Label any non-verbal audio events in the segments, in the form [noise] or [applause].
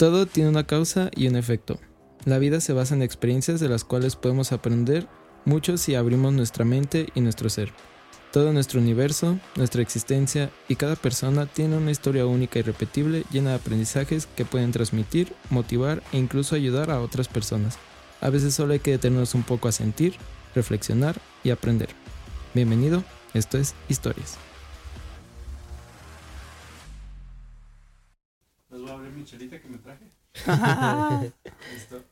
Todo tiene una causa y un efecto. La vida se basa en experiencias de las cuales podemos aprender mucho si abrimos nuestra mente y nuestro ser. Todo nuestro universo, nuestra existencia y cada persona tiene una historia única y repetible llena de aprendizajes que pueden transmitir, motivar e incluso ayudar a otras personas. A veces solo hay que detenernos un poco a sentir, reflexionar y aprender. Bienvenido, esto es Historias. Les voy a abrir mi chelita que me traje. [laughs] Listo.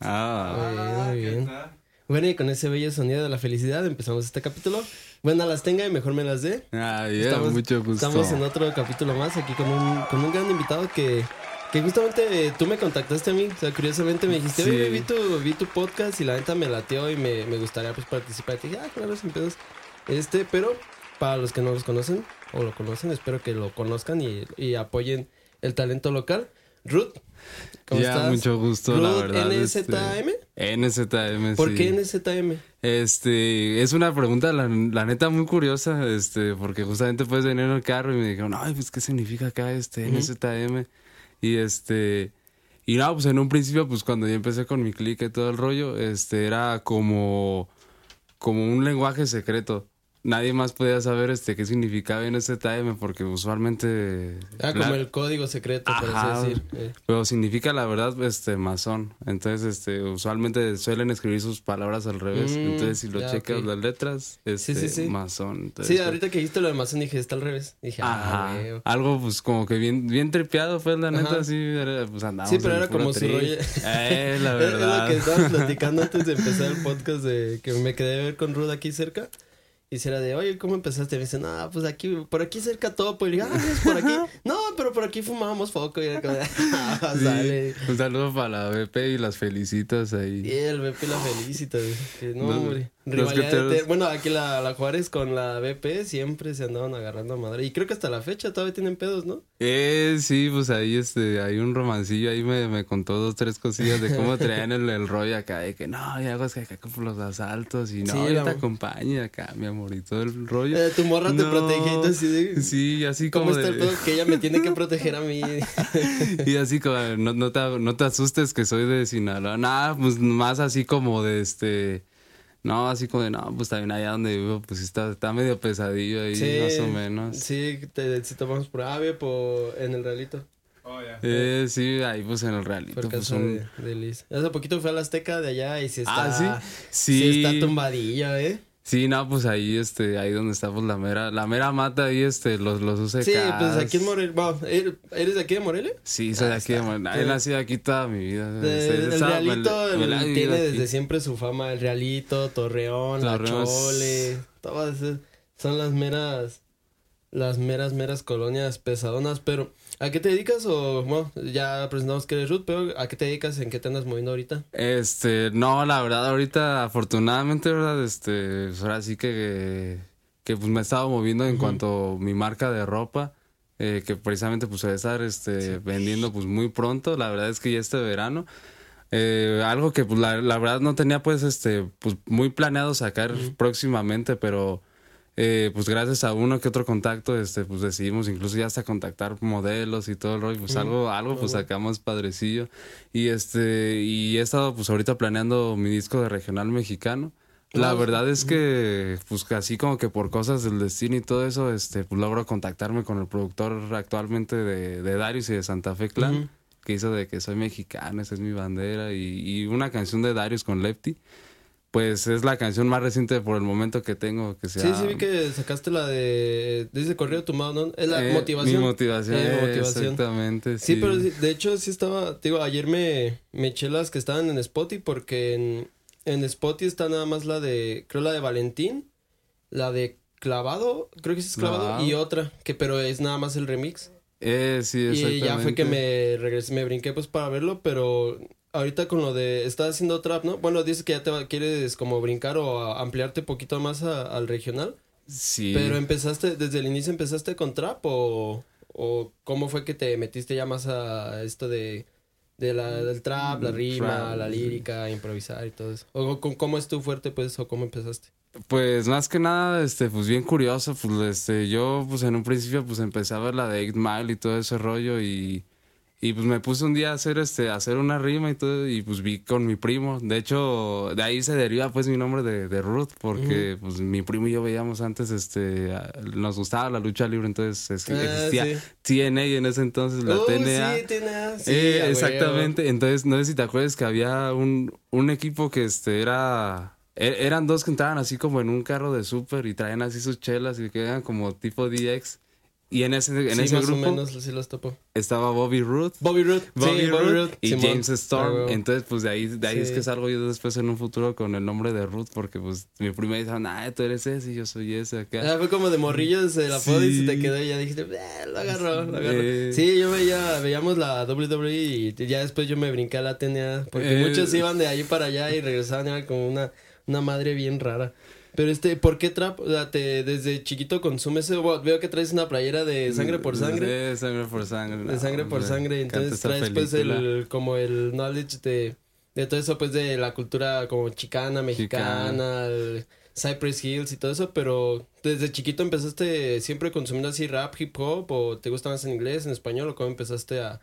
Ah, muy ¿qué bien. tal? Bueno, y con ese bello sonido de la felicidad empezamos este capítulo. Buenas las tenga y mejor me las dé. ah, bien, Estamos- mucho gusto. Estamos en otro capítulo más aquí con un, con un gran invitado que, que justamente eh, tú me contactaste a mí. O sea, curiosamente me dijiste, Sí. oye, vi tu, vi tu podcast y la neta me lateó y me, me gustaría pues participar. Y te dije, ah, claro, sin pedos. Este, pero para los que no los conocen o lo conocen, espero que lo conozcan y, y apoyen el talento local. Ruth, ¿cómo ya, estás? mucho gusto, la Ruth verdad. NZM. este, NZM, ¿Por sí. qué NZM? Este, es una pregunta, la, la neta, muy curiosa, este, porque justamente puedes venir en el carro y me dijeron, ay, pues, ¿qué significa acá este. NZM? Y este, y no, pues en un principio, pues cuando yo empecé con mi click y todo el rollo, este, era como, como un lenguaje secreto. Nadie más podía saber este qué significaba NZM porque usualmente Ah, la- como el código secreto, por Ajá. así decir. Eh. pero significa la verdad, este, masón. Entonces, este, usualmente suelen escribir sus palabras al revés. Mm, Entonces, si lo ya, checas las letras, este, sí, sí. masón. Entonces, Sí, ahorita que dijiste lo de Amazon dije, está al revés. Dije, ah, Ajá. Algo, pues, como que bien, bien tripeado, pues, la neta, Ajá. sí, era, pues, andábamos Sí, pero en era como su rollo. Eh, la [laughs] Es- Es verdad. lo que estábamos platicando antes de empezar el [laughs] podcast de que me quedé a ver con Ruth aquí cerca. Y si era de, oye, ¿cómo empezaste? Me dicen, ah, pues aquí, por aquí cerca todo. Y digo, ah, es por aquí. [laughs] No, pero por aquí fumábamos foco. Y era como, ah, Sí. [laughs] Un saludo para la BP y las felicitas ahí. Y el BP la felicita. no, No, hombre. Rivalidad te-. Bueno, aquí la, la Juárez con la BP siempre se andaban agarrando a madre. Y creo que hasta la fecha todavía tienen pedos, ¿no? Eh, sí, pues ahí este, hay un romancillo, ahí me, me contó dos, tres cosillas de cómo traían el, el rollo acá, de que no, ya hago es que acá con los asaltos y no, Sí, yo te acompaño acá, mi amor, y todo el rollo. Eh, tu morra te No. protege y así de... Sí, así ¿Cómo como está el pedo que ella me tiene que proteger a mí? [laughs] Y así como, no, no, te, no te asustes que soy de Sinaloa, nada, pues más así como de este... No, así como de, no, pues también allá donde vivo, pues está, está medio pesadillo ahí, más o menos. Sí, te, si tomamos por ave por, en el realito. Oh, ya. Eh, sí, ahí pues en el realito, Por pues un... de, de Liz. Hace poquito fue a la Azteca de allá y sí está... Ah, sí, Sí sí. está tumbadilla, ¿eh? Sí, no, pues ahí, este, ahí donde está, pues, la mera, la mera mata ahí, este, los, los UCKs. Sí, pues aquí en Morelia... Bueno, ¿er- ¿eres de aquí de Morelia? Sí, soy de Ah, aquí de está. Morelia. He nacido aquí toda mi vida. De- Este, el estaba- realito me tiene aquí. desde siempre su fama. El realito, Torreón, Torreón. La Chole... Todas esas son las meras... Las meras, meras colonias pesadonas, pero ¿a qué te dedicas? O, bueno, ya presentamos que eres Ruth, pero ¿a qué te dedicas? ¿En qué te andas moviendo ahorita? Este, no, la verdad, ahorita, afortunadamente, ¿verdad? Este, pues, ahora sí que, que pues me he estado moviendo en cuanto a mi marca de ropa, eh, que precisamente pues se va a estar, este, vendiendo pues muy pronto, la verdad es que ya este verano. Eh, algo que pues la, la verdad no tenía pues este, pues muy planeado sacar próximamente, pero... Eh, pues gracias a uno que otro contacto, este, pues decidimos incluso ya hasta contactar modelos y todo el rollo, pues algo, algo pues sacamos padrecillo. Y este, y he estado pues ahorita planeando mi disco de regional mexicano. La verdad es que, pues así como que por cosas del destino y todo eso, este, pues logro contactarme con el productor actualmente de, de Darius y de Santa Fe Clan, que hizo de que soy mexicano, esa es mi bandera, y, y una canción de Darius con Lefty. Pues es la canción más reciente por el momento que tengo que se Sí, sí, vi que sacaste la de. Dice corrido tumbado, ¿no? Es la motivación. Mi motivación, Eh, eh, motivación. exactamente. Sí, Sí, pero de hecho sí estaba. Digo, ayer me, me eché las que estaban en Spotify porque en, en Spotify está nada más la de. Creo la de Valentín, la de Clavado, creo que sí es Clavado, y otra, que pero es nada más el remix. Eh, sí, Y exactamente. ya fue que me regresé, me brinqué pues para verlo, pero ahorita con lo de, estás haciendo trap, ¿no? Bueno, dices que ya te va- quieres como brincar o ampliarte un poquito más a- al regional, Sí. pero empezaste, desde el inicio empezaste con trap o, o cómo fue que te metiste ya más a esto de, de la, del trap, la Mm, rima, trap, la sí. lírica, improvisar y todo eso? O, ¿Cómo es tu fuerte pues o cómo empezaste? Pues más que nada, este, pues bien curioso, pues este, yo pues en un principio pues empecé a ver la de Eight Mile y todo ese rollo y, Y pues me puse un día a hacer este, a hacer una rima y todo, y pues vi con mi primo. De hecho, de ahí se deriva pues mi nombre de, de Ruth, porque pues mi primo y yo veíamos antes, este, nos gustaba la lucha libre, entonces es- Ah, existía sí. TNA en ese entonces, la Uh, TNA. sí, TNA, sí, Eh, exactamente. Entonces, no sé si te acuerdas que había un, un equipo que este era. e- Eran dos que entraban así como en un carro de súper y traían así sus chelas y que eran como tipo DX. Y en ese, en Sí, ese más grupo o menos, sí los topo. estaba Bobby Roode. Bobby Roode. Bobby sí, Bobby y Simón. James Storm. Ah. Entonces, pues de ahí, de ahí es que salgo yo después en un futuro con el nombre de Ruth, porque pues mi prima dice, ah, tú eres ese y yo soy ese acá. Ah, fue como de morrillos el apodo y se te quedó y ya dijiste, "Eh, lo agarró, lo agarró. Eh. Sí, yo veía, veíamos la WWE y ya después yo me brinqué a la TNA, porque Eh. muchos iban de ahí para allá y regresaban, era como una, una madre bien rara. Pero este, ¿por qué trap? O sea, te, desde chiquito consumes. Bueno, veo que traes una playera de sangre por sangre. De sangre por sangre. De sangre por hombre, sangre. Entonces traes pues el, como el knowledge de, de todo eso, pues de la cultura como chicana, mexicana, el Cypress Hills y todo eso, pero desde chiquito empezaste siempre consumiendo así rap, hip hop, o te gusta más en inglés, en español, o cómo empezaste a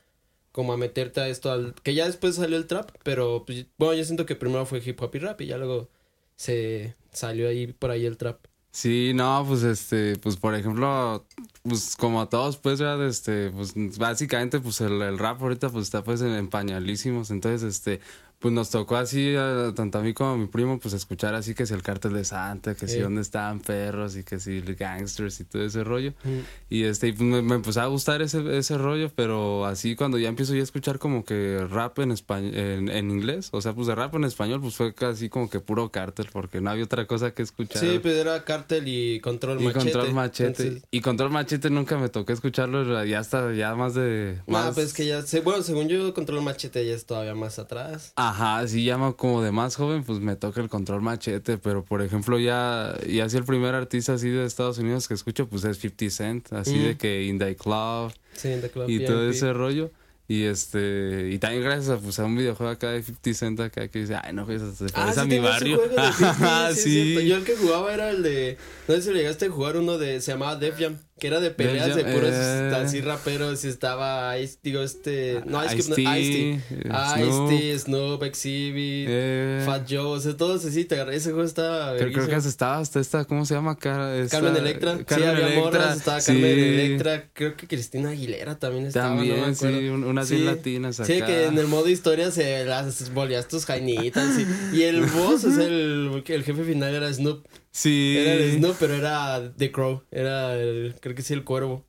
como a meterte a esto al que ya después salió el trap, pero pues, bueno, yo siento que primero fue hip hop y rap y ya luego se salió ahí por ahí el trap. Sí, no, pues este, pues por ejemplo, pues como a todos, pues, ¿verdad? este, pues básicamente, pues el, el rap ahorita pues está pues en, en pañalísimos, entonces, este, pues nos tocó así, a- tanto a mí como a mi primo, pues escuchar así que si el cártel de Santa, que si Sí. dónde estaban perros y que si gangsters y todo ese rollo. Mm. Y este, pues me, me empezó a gustar ese, ese rollo, pero así cuando ya empiezo yo a escuchar como que rap en español, en, en inglés, o sea, pues de rap en español, pues fue casi como que puro cártel, porque no había otra cosa que escuchar. Sí, pues era Cártel y Control Y Machete. Control Machete. Entonces- Y Control Machete nunca me tocó escucharlo, ya hasta ya más de... Más... pues que ya, bueno, según yo, Control Machete ya es todavía más atrás. Ajá, sí, ya ma- como de más joven, pues me toca el Control Machete, pero por ejemplo ya, ya así el primer artista así de Estados Unidos que escucho, pues es 50 Cent, así Mm. de que In The Club Sí, The Club y todo ese rollo. Y este, y también gracias a, pues, a un videojuego acá de 50 Cent acá que dice, ay no, pues se Ah, parece sí a mi barrio. Ajá, [laughs] 50, sí. Yo el que jugaba era el de. No sé si llegaste a jugar uno de. Se llamaba Def Jam. Que era de peleas de puros eh. así raperos. Y estaba Ice. Digo, este. No, Ice Cube, no, eh, Snoop. Ice-T, Snoop, Exhibit, Eh, Fat Joe. O sea, todos así. Te agarré. Ese juego estaba. Creo, creo que estaba hasta esta, ¿cómo se llama? Cara, esta- Carmen Electra. sí, Carmen había Electra, morras. Estaba sí. Carmen Electra. Creo que Cristina Aguilera también estaba. no me También, sí, un- unas Sí. bien latinas acá. Sí, que en el modo historia se las volvías tus jainitas. Y, y el [laughs] boss, o sea, el, el jefe final era Snoop. Sí. Era el Snoop, pero era The Crow. Era el, creo que sí, el cuervo.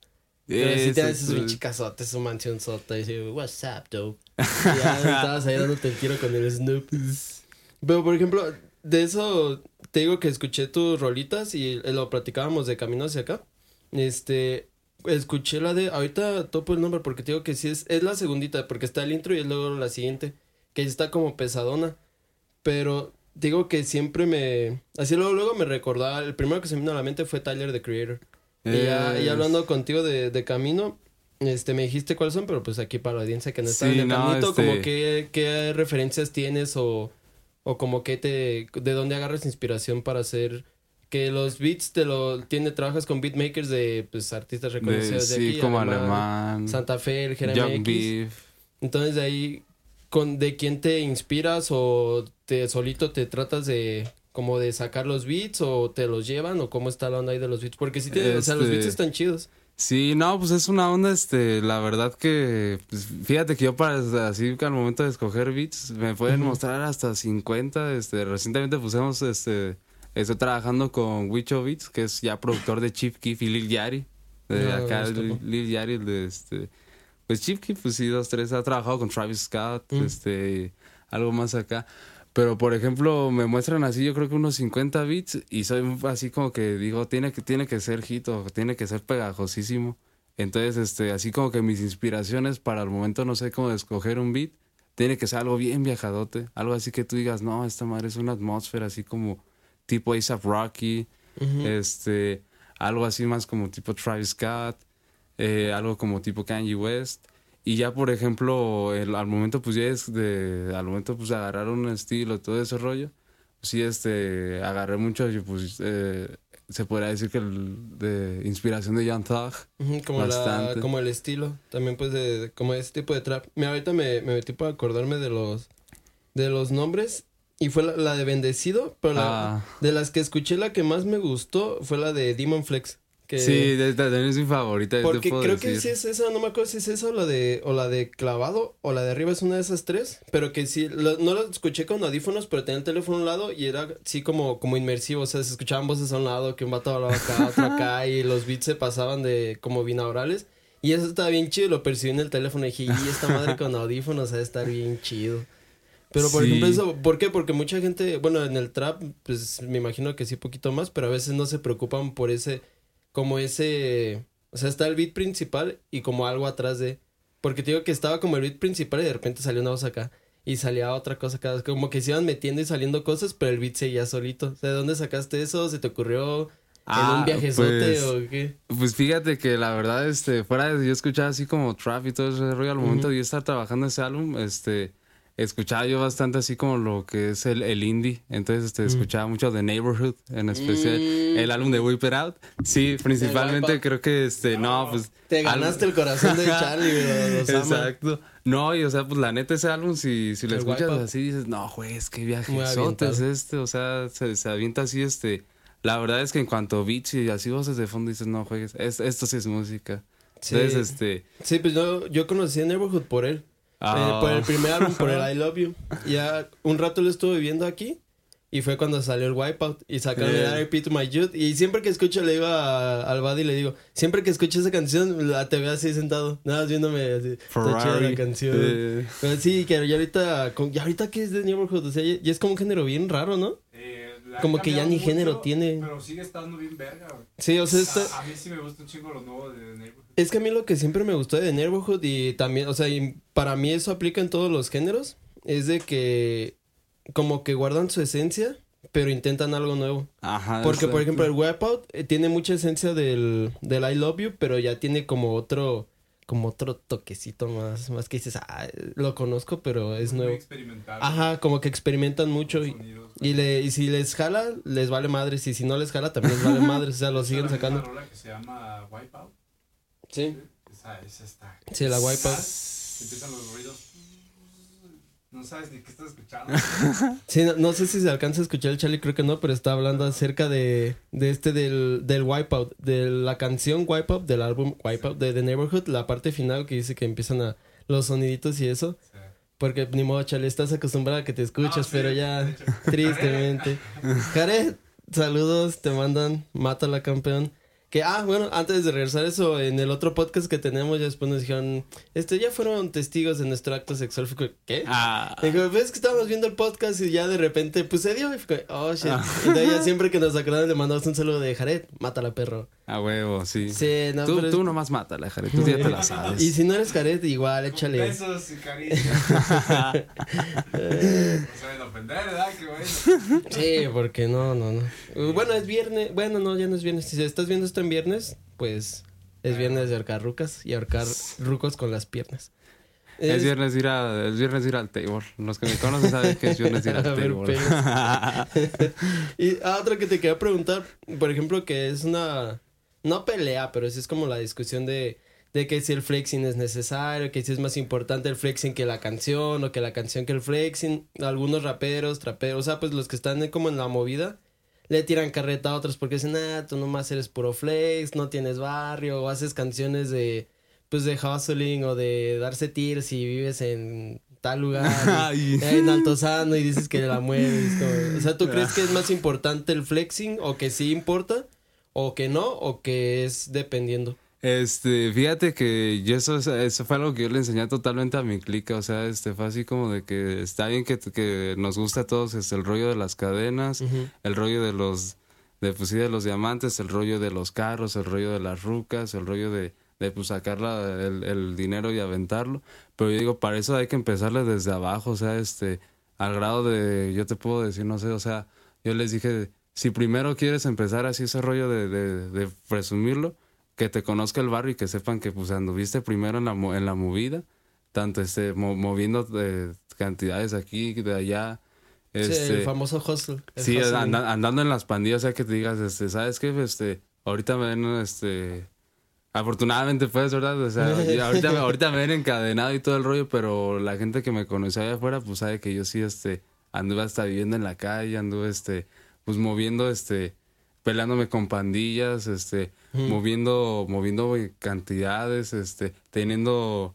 Pero sí te esos pues. pinche cazotes, su mansión sota. Y dice, what's up, dope? [laughs] Y ya estabas ahí dándote el tiro con el Snoop. Pero, por ejemplo, de eso te digo que escuché tus rolitas y lo platicábamos de camino hacia acá. Este, escuché la de, ahorita topo el nombre porque te digo que sí es, es la segundita, porque está el intro y es luego la siguiente, que está como pesadona. Pero digo que siempre me, así luego, luego me recordaba, el primero que se me vino a la mente fue Tyler, the Creator. Y ya, y hablando contigo de, de camino, este, me dijiste cuáles son, pero pues aquí para la audiencia que no está Sí, en el no, caminito, este- como qué, qué referencias tienes o, o como que te, de dónde agarras inspiración para hacer, que los beats te lo, tiene, trabajas con beatmakers de, pues, artistas de- reconocidos de, sí, aquí, como Alemán, alemán. Santa Fe, el Jeremy Young X. Beef. Entonces de ahí, con, ¿de quién te inspiras o te solito te tratas de como de sacar los beats o te los llevan o cómo está la onda ahí de los beats? Porque sí tiene, o sea, los Este- beats están chidos. Sí, no, pues es una onda, este, la verdad que, pues, fíjate que yo para, así que al momento de escoger beats, me pueden mostrar hasta 50, este, recientemente pusimos, este, estoy trabajando con Wicho Beats, que es ya productor de Chief Keef y Lil Yari, de No, acá, Lil. Lil Yari, el de, este, pues Chief Keef, pues sí, dos, tres, ha trabajado con Travis Scott, Mm. este, algo más acá. Pero, por ejemplo, me muestran así, yo creo que unos 50 beats y soy así como que digo, tiene que, tiene que ser hit o tiene que ser pegajosísimo. Entonces, este, así como que mis inspiraciones para el momento no sé cómo escoger un beat, tiene que ser algo bien viajadote. Algo así que tú digas, no, esta madre es una atmósfera así como tipo A$AP Rocky, este, algo así más como tipo Travis Scott, eh, algo como tipo Kanye West. Y ya, por ejemplo, el- al momento, pues ya es de, al momento, pues agarrar un estilo, todo ese rollo, pues sí, este, agarré mucho, pues, eh, se podría decir que el de inspiración de Young Thug. Como, la, como el estilo, también pues de, de- como ese tipo de trap. Mira, ahorita me, me metí para acordarme de los, de los nombres y fue la, la de Bendecido, pero la, Ah. de las que escuché la que más me gustó fue la de Demon Flex. Que, Sí, también es mi favorita. Porque creo que sí es esa, no me acuerdo si es esa o la de, o la de clavado o la de arriba es una de esas tres, pero que sí, lo- no la escuché con audífonos, pero tenía el teléfono a un lado y era sí como, como inmersivo, o sea, se escuchaban voces a un lado, que un vato hablaba acá, otro [laughs] acá y los beats se pasaban de como binaurales y eso estaba bien chido, lo percibí en el teléfono y dije, y esta madre con audífonos ha de estar bien chido. Pero por Sí. ejemplo eso, ¿por qué? Porque mucha gente, bueno, en el trap, pues me imagino que sí poquito más, pero a veces no se preocupan por ese, como ese, o sea, está el beat principal y como algo atrás de, porque te digo que estaba como el beat principal y de repente salió una voz acá y salía otra cosa acá, como que se iban metiendo y saliendo cosas, pero el beat seguía solito. O sea, ¿de dónde sacaste eso? ¿Se te ocurrió en Ah, un viajezote pues, o qué? Pues fíjate que la verdad, este, fuera de yo escuchaba así como trap y todo ese rollo al momento de yo estar trabajando ese álbum, este, escuchaba yo bastante así como lo que es el, el indie. Entonces, este, escuchaba mucho The Neighborhood, en especial Mm. el álbum de Whip It Out. Sí, principalmente creo que, este, no, pues. Te álbum- ganaste el corazón de [laughs] Charlie, güey, los ama. Exacto. No, y o sea, pues la neta ese álbum, si, si lo El escuchas así, dices, no, güey, es que viajezote es este, o sea, se, se avienta así, este. La verdad es que en cuanto a beats y así voces de fondo dices, no juegues, es- esto sí es música. Sí. Entonces, este. Sí, pues yo, yo conocí a Neighborhood por él. Ah, Eh, por el primer álbum, por el [laughs] I Love You. Ya un rato lo estuve viviendo aquí. Y fue cuando salió el Wipeout. Y sacaron Eh. el R.I.P. to My Youth. Y siempre que escucho, le digo a- al Buddy, le digo, siempre que escucho esa canción, la te veo así sentado. Nada más viéndome así. Chida Ferrari, la canción. eh, Pero sí, que ya ahorita, con- ya ahorita que es de Neighborhood, o sea, ya, ya es como un género bien raro, ¿no? Como que ya ni mucho, género tiene. Pero sigue estando bien verga, güey. Sí, o sea, está... A, a mí sí me gusta un chingo lo nuevo de The Neighborhood. Es que a mí lo que siempre me gustó de Neighborhood y también, o sea, y para mí eso aplica en todos los géneros, es de que como que guardan su esencia, pero intentan algo nuevo. Ajá. Porque, por ejemplo, el Wipeout eh, tiene mucha esencia del, del I Love You, pero ya tiene como otro, como otro toquecito más, más que dices, ah, lo conozco, pero es Muy nuevo. experimental. Ajá, como que experimentan mucho y, sonidos. y, le, y si les jala, les vale madres, y si no les jala, también les vale [laughs] madres, o sea, lo siguen sacando. rola que se llama Wipeout. Sí, Esa, esa está. sí, la Wipeout. Empiezan los ruidos. No sabes ni qué estás escuchando. [laughs] Sí, no, no sé si se alcanza a escuchar el Charlie, creo que no, pero está hablando acerca de, de este del, del Wipeout, de la canción Wipeout, del álbum Wipeout de The Neighborhood, la parte final que dice que empiezan a los soniditos y eso. Sí. Porque ni modo, Charlie, estás acostumbrado a que te escuchas, No, sí, pero ya, tristemente. [laughs] Jared, saludos, te mandan, mátala campeón. Que, ah, bueno, antes de regresar eso, en el otro podcast que tenemos, ya después nos dijeron, este, ya fueron testigos de nuestro acto sexual. Fue ¿Qué? Ah, Digo, ves que estábamos viendo el podcast y ya de repente, pues se dio y fue, oh shit. Y de ahí ya siempre que nos acordamos le mandamos un saludo de Jared, mátala perro. A huevo, sí. Sí, no, tú, pero es- tú nomás mátala, Jared. Tú ya te la sabes. Y si no eres Jared, igual, échale. Besos y caricias. [laughs] no saben ofender, ¿verdad? Qué bueno. Sí, porque no, no, no. Bueno, es viernes. Bueno, no, ya no es viernes. Si estás viendo esto en viernes, pues es viernes de ahorcar rucas y ahorcar rucos con las piernas. Es viernes ir a, es viernes ir al table. Los que me conocen saben que es viernes ir [laughs] al A ver, table. [laughs] y ah, otra que te quería preguntar, por ejemplo, que es una, no pelea, pero sí es como la discusión de, de que si el flexing es necesario, que si es más importante el flexing que la canción, o que la canción que el flexing. Algunos raperos, traperos, o sea, pues los que están como en la movida, le tiran carreta a otros porque dicen, ah, tú nomás eres puro flex, no tienes barrio, o haces canciones de, pues de hustling o de darse tirs y vives en tal lugar. [laughs] y- en Altozano y dices que la mueves. como- o sea, ¿tú [laughs] crees que es más importante el flexing o que sí importa o que no o que es dependiendo? Este, fíjate que yo eso, eso fue algo que yo le enseñé totalmente a mi clica, o sea, este fue así como de que está bien que, que nos gusta a todos este, el rollo de las cadenas, el rollo de los, de pues sí, de los diamantes, el rollo de los carros, el rollo de las rucas, el rollo de, de pues sacar la- el, el dinero y aventarlo, pero yo digo, para eso hay que empezarle desde abajo, o sea, este, al grado de, yo te puedo decir, no sé, o sea, yo les dije, si primero quieres empezar así ese rollo de, de, de presumirlo, que te conozca el barrio y que sepan que pues anduviste primero en la, en la movida, tanto este, mo- moviendo de cantidades aquí, de allá, Sí, el Este, famoso hustle. el Sí, andando en las pandillas, o sea, que te digas, este, ¿sabes qué? Este, ahorita me ven, este, afortunadamente pues, ¿verdad? O sea, [laughs] ahorita, me- ahorita me ven encadenado y todo el rollo, pero la gente que me conoció allá afuera, pues sabe que yo sí, este, anduve hasta viviendo en la calle, anduve, este, pues moviendo, este, peleándome con pandillas, este, moviendo, moviendo cantidades, este, teniendo,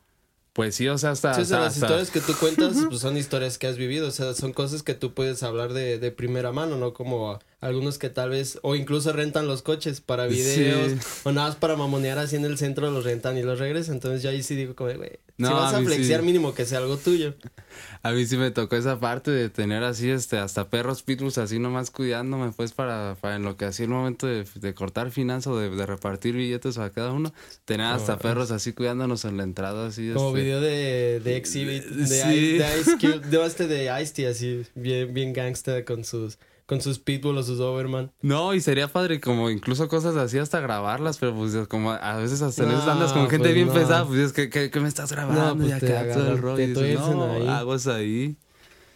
pues sí, o sea, hasta... Sí, o sea, hasta- las hasta- historias que tú cuentas pues, son historias que has vivido, o sea, son cosas que tú puedes hablar de, de primera mano, ¿no? Como algunos que tal vez, o incluso rentan los coches para videos, Sí. o nada más para mamonear así en el centro, los rentan y los regresan, entonces yo ahí sí digo como, güey, No, si vas a a sí. mínimo que sea algo tuyo. [laughs] A mí sí me tocó esa parte de tener así, este, hasta perros pitbulls así nomás cuidándome, pues, para, para en lo que hacía el momento de, de cortar finanzas o de, de repartir billetes a cada uno, tener hasta perros así cuidándonos en la entrada, así, Como este. video de, de Exhibit, de, Sí. Ice, de Ice Cube, de este de Ice-T, así, bien, bien gangsta con sus, con sus Pitbull o sus Overman. No, y sería padre como incluso cosas así hasta grabarlas, pero pues como a veces hasta en No, esas andas con gente pues bien no. pesada, pues es que, que, que me estás grabando pues y te todo el rollo. te dices, tuercen no, ahí. aguas ahí.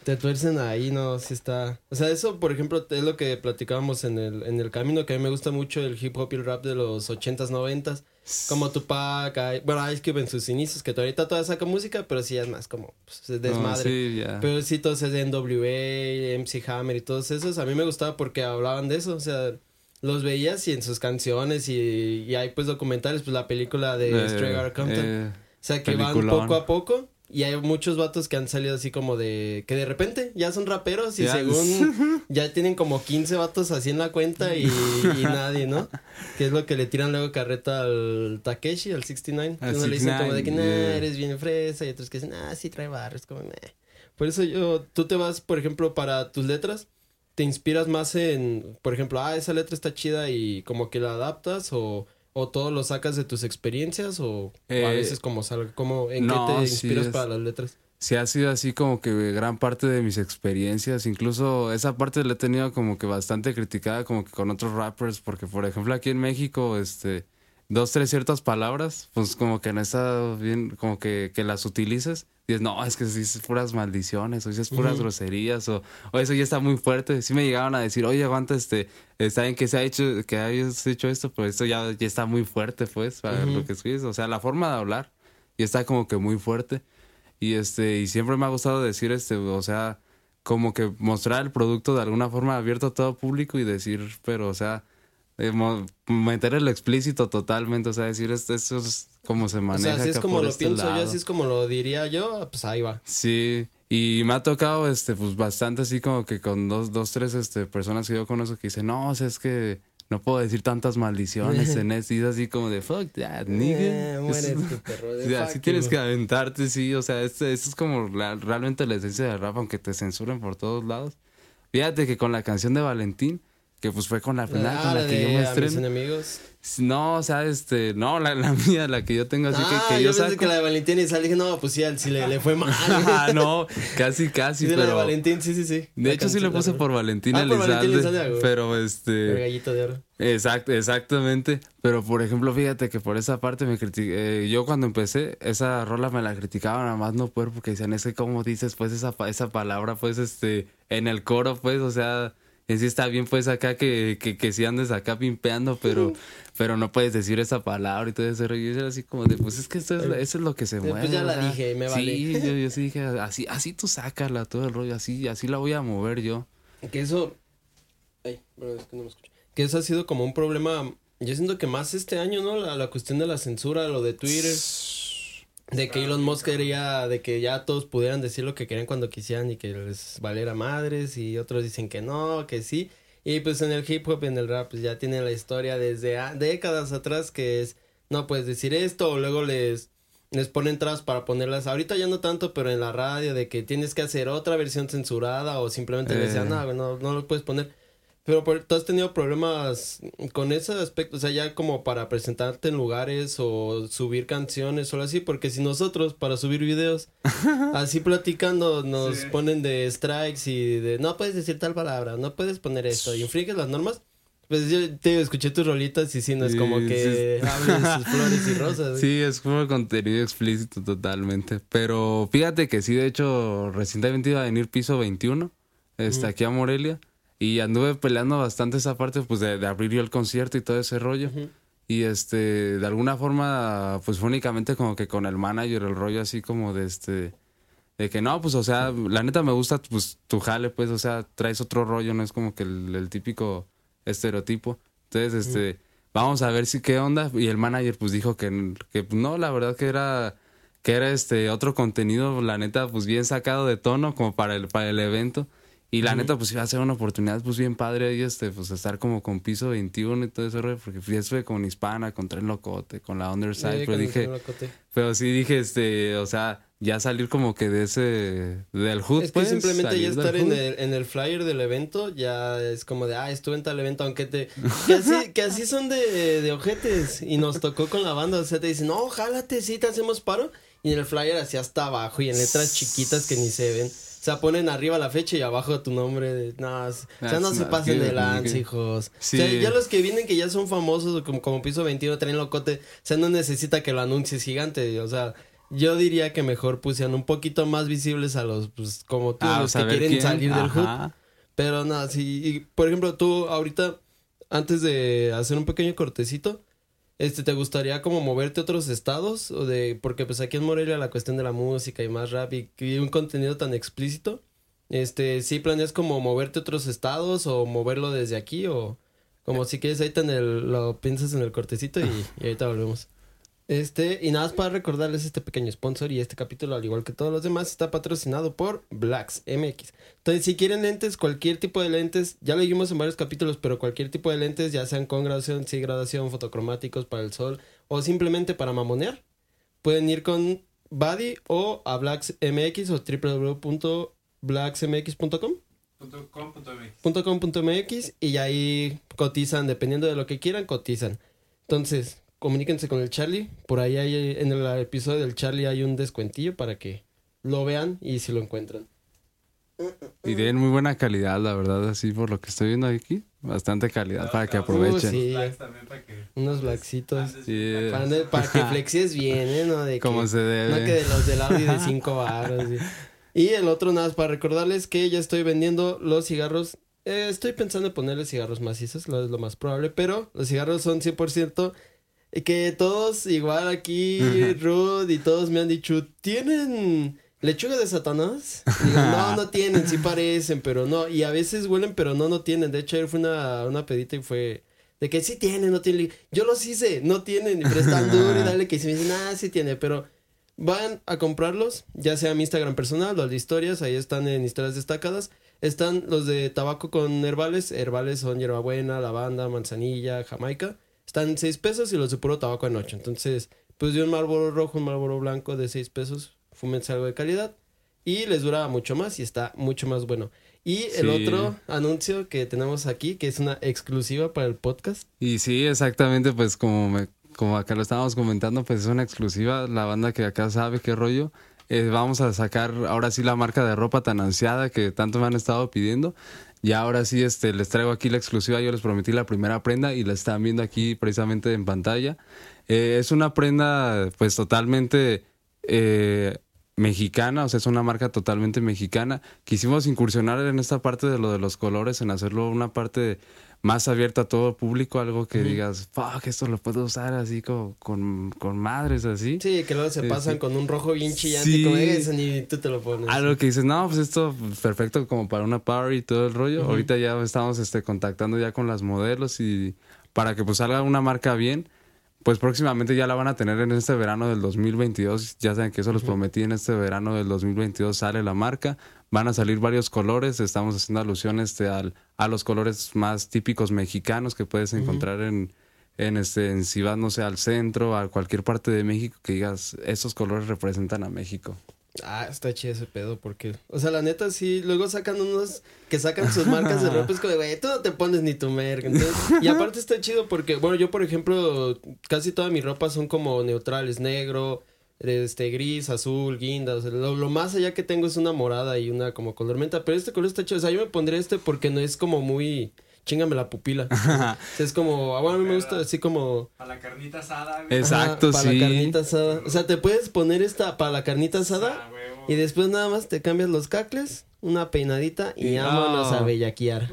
Te tuercen ahí, no, sí está. O sea, eso, por ejemplo, es lo que platicábamos en el, en el camino, que a mí me gusta mucho el hip hop y el rap de los 80s, 90s. Como Tupac, I- bueno, Ice Cube en sus inicios, que ahorita todavía saca música, pero sí es más como pues, desmadre. No, sí, ya. Pero sí, todos esos de NWA, MC Hammer y todos esos, a mí me gustaba porque hablaban de eso, o sea, los veías y en sus canciones y, y hay pues documentales, pues la película de Eh, Outta Compton. eh, O sea, que van poco a poco. Y hay muchos vatos que han salido así como de... Que de repente ya son raperos y según... [laughs] ya tienen como 15 vatos así en la cuenta y, y nadie, ¿no? Que es lo que le tiran luego carreta al Takeshi, al 69. Al Uno le dicen como de que, 69, nah, yeah. eres bien fresa. Y otros que dicen, ah, sí trae barros, como. Por eso yo... Tú te vas, por ejemplo, para tus letras... Te inspiras más en... Por ejemplo, ah, esa letra está chida y como que la adaptas o... ¿O todo lo sacas de tus experiencias o, o a Eh, veces como salga? ¿Cómo, ¿En no, qué te sí inspiras es- para las letras? sí ha sido así como que gran parte de mis experiencias, incluso esa parte la he tenido como que bastante criticada como que con otros rappers, porque por ejemplo aquí en México, este, dos, tres ciertas palabras, pues como que no está bien, como que, que las utilices, dices, no, es que sí es puras maldiciones, o sí es puras groserías, o, o eso ya está muy fuerte, sí me llegaron a decir, oye, aguanta, este, está bien que se ha hecho, que hayas hecho esto, pero esto ya, ya está muy fuerte, pues, para Ujú. lo que escribes, o sea, la forma de hablar, y está como que muy fuerte. Y este, y siempre me ha gustado decir este, o sea, como que mostrar el producto de alguna forma abierto a todo público y decir, pero, o sea, eh, meter el explícito totalmente, o sea, decir esto, esto es como se O maneja. sea, así es como lo este pienso yo, lado. así es como lo diría yo, pues ahí va. Sí, y me ha tocado, este, pues bastante así como que con dos, dos, tres, este, personas que yo conozco que dicen, no, o sea, es que no puedo decir tantas maldiciones [laughs] en esto, y es así como de, fuck that, nigga. Eh, perro. de así fuck tienes que aventarte, sí, o sea, este, esto es como la- realmente la esencia del rap, aunque te censuren por todos lados. Fíjate que con la canción de Valentín, que pues fue con la primera Ah, con la la que yo me estreno. enemigos. No, o sea, este, no, la, la [laughs] mía, la que yo tengo así ah, que, que yo, yo, pensé saco. que la de Valentín y salí dije, no, pues sí, le, le fue mal. [laughs] Ah, no, casi, casi, Sí, la de pero. Valentín, sí, sí, sí. De hecho, sí le puse por Valentín Ah, por Valentín Elizalde, pero El este. gallito de oro. Exactamente. Pero por ejemplo, fíjate que por esa parte me critiqué. yo cuando empecé, esa rola me la criticaban a más no poder porque decían, es que como dices, pues esa, esa palabra, pues este, en el coro, pues, o sea, en sí está bien, pues acá que, que, que sí andes acá pimpeando, pero, pero no puedes decir esa palabra y todo ese rollo. Y yo era así como de, pues es que esto es, eso es lo que se pues mueve. ya o la sea, dije, me vale. Sí, yo, yo [laughs] sí dije, así, así tú sácala todo el rollo, así, así la voy a mover yo. Que eso. Ay, es que no me escucho. Que eso ha sido como un problema. Yo siento que más este año, ¿no? La, la cuestión de la censura, lo de Twitter. De que Elon Musk quería, de que ya todos pudieran decir lo que querían cuando quisieran y que les valiera madres y otros dicen que no, que sí. Y pues en el hip hop y en el rap pues ya tienen la historia desde a- décadas atrás que es, no puedes decir esto o luego les, les ponen trabas para ponerlas. Ahorita ya no tanto, pero en la radio de que tienes que hacer otra versión censurada o simplemente les decían, Eh. no, no, no lo puedes poner. Pero por- tú has tenido problemas con ese aspecto, o sea, ya como para presentarte en lugares o subir canciones o algo así, porque si nosotros para subir videos [laughs] así platicando nos Sí. ponen de strikes y de no puedes decir tal palabra, no puedes poner esto y infringes las normas, pues yo te escuché tus rolitas y sí, no es Sí, como que sí. hables sus [laughs] flores y rosas. Sí, es como contenido explícito totalmente. Pero fíjate que sí, de hecho, recientemente iba a venir piso 21. este, aquí a Morelia. Y anduve peleando bastante esa parte, pues, de, de abrir yo el concierto y todo ese rollo. Y este, de alguna forma, pues fue únicamente como que con el manager, el rollo así como de este, de que no, pues, o sea, la neta me gusta, pues, tu jale, pues, o sea, traes otro rollo, no es como que el, el típico estereotipo. Entonces, este, vamos a ver si qué onda. Y el manager, pues, dijo que, que no, la verdad que era, que era este otro contenido, la neta, pues, bien sacado de tono, como para el, para el evento. Y la neta, pues iba a ser una oportunidad, pues bien padre ahí, este, pues estar como con piso 21 y todo eso, porque fui estuve con Hispana, con Tren Locote, con la Underside, Eh, pero dije, pero sí dije, este, o sea, ya salir como que de ese, del hood, Es que pues, simplemente ya estar en el, en el flyer del evento ya es como de, ah, estuve en tal evento, aunque te... Que así, [laughs] que así son de, de ojetes y nos tocó con la banda, o sea, te dicen, no, jálate, sí, te hacemos paro. Y en el flyer así hasta abajo y en letras chiquitas que ni se ven. O sea, ponen arriba la fecha y abajo tu nombre. De, no, o sea, Ah, no se no, pasen de lance, qué- hijos. Sí. O sea, ya los que vienen que ya son famosos, como, como Piso 21, traen locote, o sea, no necesita que lo anuncies gigante. O sea, yo diría que mejor pusieran un poquito más visibles a los, pues, como tú, Ah, los que quieren quién, salir del hood. Pero nada, sí. Y, por ejemplo, tú ahorita, antes de hacer un pequeño cortecito, este, ¿te gustaría como moverte a otros estados? O de, porque pues aquí en Morelia la cuestión de la música y más rap y, un contenido tan explícito, este, ¿sí planeas como moverte a otros estados o moverlo desde aquí? O como si quieres ahorita en lo piensas en el cortecito y, y ahorita volvemos. Este, y nada más para recordarles este pequeño sponsor y este capítulo, al igual que todos los demás, está patrocinado por Blacks MX. Entonces, si quieren lentes, cualquier tipo de lentes, ya lo dijimos en varios capítulos, pero cualquier tipo de lentes, ya sean con graduación, sin graduación, fotocromáticos para el sol o simplemente para mamonear, pueden ir con Buddy o a Blacks MX o www.blacksmx.com Punto com. .com.mx y ahí cotizan, dependiendo de lo que quieran, cotizan. Entonces, comuníquense con el Charlie. Por ahí hay, en el episodio del Charlie hay un descuentillo para que lo vean y si lo encuentran. Y tienen muy buena calidad, la verdad, así por lo que estoy viendo aquí. Bastante calidad para que aprovechen. Uh, sí. Likes también para que Unos blacksitos. andes Sí. Para, que [laughs] flexies bien, ¿eh? No de Como que, se debe. no que de los del Audi de [laughs] 5 baros. Y el otro nada más para recordarles que ya estoy vendiendo los cigarros. Eh, estoy pensando en ponerle cigarros macizos, lo es lo más probable, pero los cigarros son 100% que todos, igual aquí, Ruth y todos me han dicho, ¿tienen lechuga de Satanás? Digo, no, no tienen, sí parecen, pero no. Y a veces huelen, pero no, no tienen. De hecho, ayer fue una, una pedita y fue de que sí tienen, no tienen. Yo los hice, no tienen, pero están duro y [laughs] dale que se me dicen, ah, sí tiene, pero van a comprarlos, ya sea mi Instagram personal o al de historias, ahí están en historias destacadas. Están los de tabaco con herbales, herbales son hierbabuena, lavanda, manzanilla, jamaica. Están 6 pesos y los de puro tabaco en 8. Entonces, pues de un Marlboro rojo, un Marlboro blanco de 6 pesos, fúmense algo de calidad. Y les dura mucho más y está mucho más bueno. Y el otro anuncio que tenemos aquí, que es una exclusiva para el podcast. Y sí, exactamente, pues como me, como acá lo estábamos comentando, pues es una exclusiva, la banda que acá sabe qué rollo. Eh, vamos a sacar ahora sí la marca de ropa tan ansiada que tanto me han estado pidiendo. Y ahora sí, este, les traigo aquí la exclusiva. Yo les prometí la primera prenda y la están viendo aquí precisamente en pantalla. Eh, es una prenda, pues totalmente eh, mexicana, o sea, es una marca totalmente mexicana. Quisimos incursionar en esta parte de lo de los colores, en hacerlo una parte más abierta a todo público, algo que digas, fuck, esto lo puedo usar así como con, con madres, así. Sí, que luego se Sí, pasan con un rojo bien chillante, Sí. como ni tú te lo pones. Algo que dices, no, pues esto perfecto como para una party y todo el rollo. Ahorita ya estamos este, contactando ya con las modelos y para que pues salga una marca bien, pues próximamente ya la van a tener en este verano del 2022. Ya saben que eso los prometí en este verano del 2022 sale la marca. Van a salir varios colores. Estamos haciendo alusión este, al, a los colores más típicos mexicanos que puedes encontrar en, en, este, en si vas, no sé, al centro, a cualquier parte de México, que digas, esos colores representan a México. Ah, está chido ese pedo, porque, o sea, la neta sí, luego sacan unos que sacan sus marcas de ropa, es como, güey, tú no te pones ni tu merca, entonces, y aparte está chido porque, bueno, yo por ejemplo, casi toda mi ropa son como neutrales, negro, este, gris, azul, guinda, o sea, lo, lo más allá que tengo es una morada y una como color menta, pero este color está chido, o sea, yo me pondré este porque no es como muy, chingame la pupila, [laughs] o sea, es como, ah, bueno, a mí me gusta así como... Para la carnita asada, güey. Exacto, para sí. la carnita asada. O sea, te puedes poner esta para la carnita asada Ah, huevo. Y después nada más te cambias los cacles, una peinadita y vámonos a bellaquear.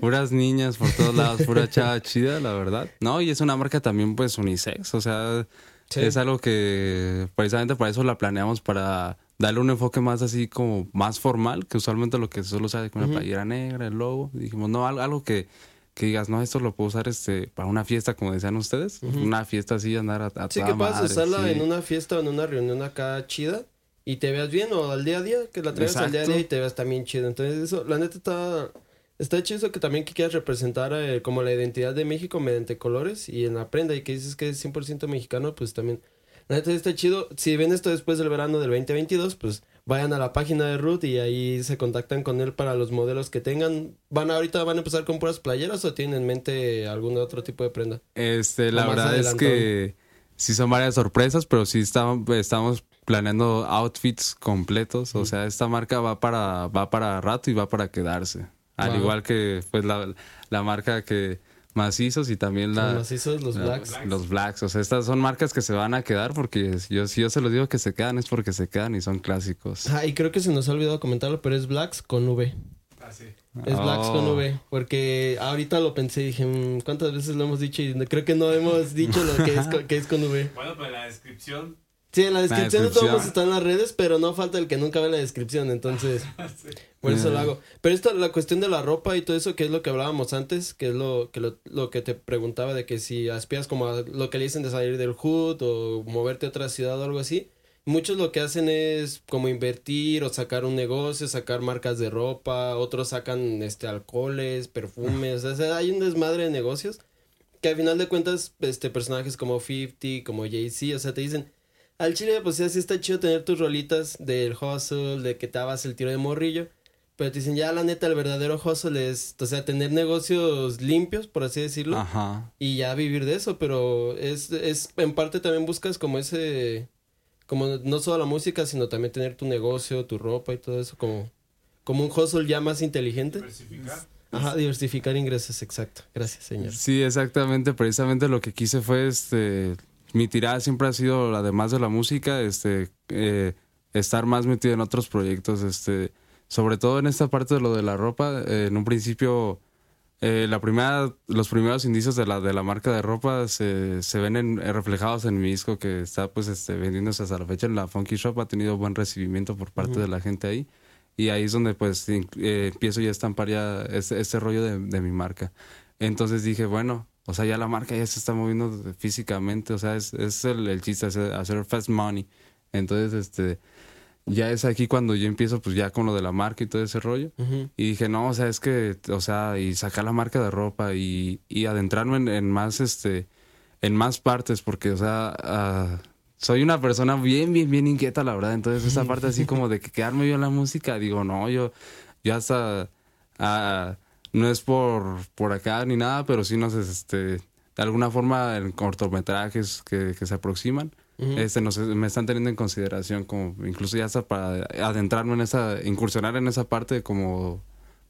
Puras niñas por todos lados, pura chava chida, la verdad. No, y es una marca también, pues, unisex. O sea, Sí. es algo que precisamente para eso la planeamos, para darle un enfoque más así como más formal, que usualmente lo que solo sale con una Ujú. playera negra, el logo. Dijimos, no, algo, algo que, que digas, no, esto lo puedo usar este para una fiesta, como decían ustedes. Una fiesta así, andar a, a Sí, que puedas usarla sí. en una fiesta o en una reunión acá chida y te veas bien o al día a día, que la traigas al día a día y te veas también chido. Entonces, eso, la neta está, está chido que también que quieras representar eh, como la identidad de México mediante colores y en la prenda y que dices que es 100% mexicano, pues también. Está chido. Si ven esto después del verano del 2022, pues vayan a la página de Ruth y ahí se contactan con él para los modelos que tengan. ¿Van ahorita van a empezar con puras playeras o tienen en mente algún otro tipo de prenda? Este, la verdad es que sí son varias sorpresas, pero sí estamos, estamos planeando outfits completos. O sea, esta marca va para, va para rato y va para quedarse. Al Wow. igual que pues la, la marca que macizos y también la, Los macizos, los la- blacks. los blacks. O sea, estas son marcas que se van a quedar porque yo, si yo se los digo que se quedan es porque se quedan y son clásicos. Ah, y creo que se nos ha olvidado comentarlo, pero es Blacks con V. Así. Es Blacks con Oh. V. Porque ahorita lo pensé y dije, mm, ¿cuántas veces lo hemos dicho? Y creo que no hemos dicho lo que es, [laughs] con- que es con V. Bueno, pues la descripción. Sí, en la descripción, de todos está en las redes, pero no falta el que nunca ve la descripción, entonces [laughs] sí. por eso Eh. lo hago. Pero esta, la cuestión de la ropa y todo eso, que es lo que hablábamos antes, que es lo que, lo, lo que te preguntaba de que si aspiras como a lo que le dicen de salir del hood o moverte a otra ciudad o algo así. Muchos lo que hacen es como invertir o sacar un negocio, sacar marcas de ropa, otros sacan este alcoholes, perfumes, o sea, hay un desmadre de negocios que al final de cuentas este personajes como 50, como Jay-Z, o sea, te dicen, al chile pues sí así está chido tener tus rolitas del hustle, de que te hagas el tiro de morrillo, pero te dicen, ya la neta el verdadero hustle es, o sea, tener negocios limpios, por así decirlo Ajá. y ya vivir de eso, pero es, es en parte también buscas como ese, como no solo la música, sino también tener tu negocio, tu ropa y todo eso, como, como un hustle ya más inteligente. Diversificar. Ajá, diversificar ingresos, exacto. Gracias, señor. Sí, exactamente. Precisamente lo que quise fue, este, mi tirada siempre ha sido, además de la música, este, eh, estar más metido en otros proyectos, este, sobre todo en esta parte de lo de la ropa. eh, en un principio, eh, la primera, los primeros indicios de la de la marca de ropa se, se ven en- reflejados en mi disco que está, pues, este, vendiéndose hasta la fecha en la Funky Shop. Ha tenido buen recibimiento por parte de la gente ahí. Y ahí es donde pues empiezo ya a estampar ya este, este rollo de, de mi marca. Entonces dije, bueno, o sea, ya la marca ya se está moviendo físicamente, o sea, es, es el, el chiste, hacer, hacer fast money. Entonces, este, ya es aquí cuando yo empiezo pues ya con lo de la marca y todo ese rollo. Y dije, no, o sea, es que, o sea, y sacar la marca de ropa y, y adentrarme en, en más, este, en más partes, porque, o sea, ah, soy una persona bien, bien, bien inquieta, la verdad. Entonces, esa parte así como de que quedarme yo en la música, digo, no, yo, yo hasta, ah, no es por, por acá ni nada, pero sí nos, este, de alguna forma en cortometrajes que, que se aproximan, Ujú. este, nos, me están teniendo en consideración como incluso ya hasta para adentrarme en esa, incursionar en esa parte como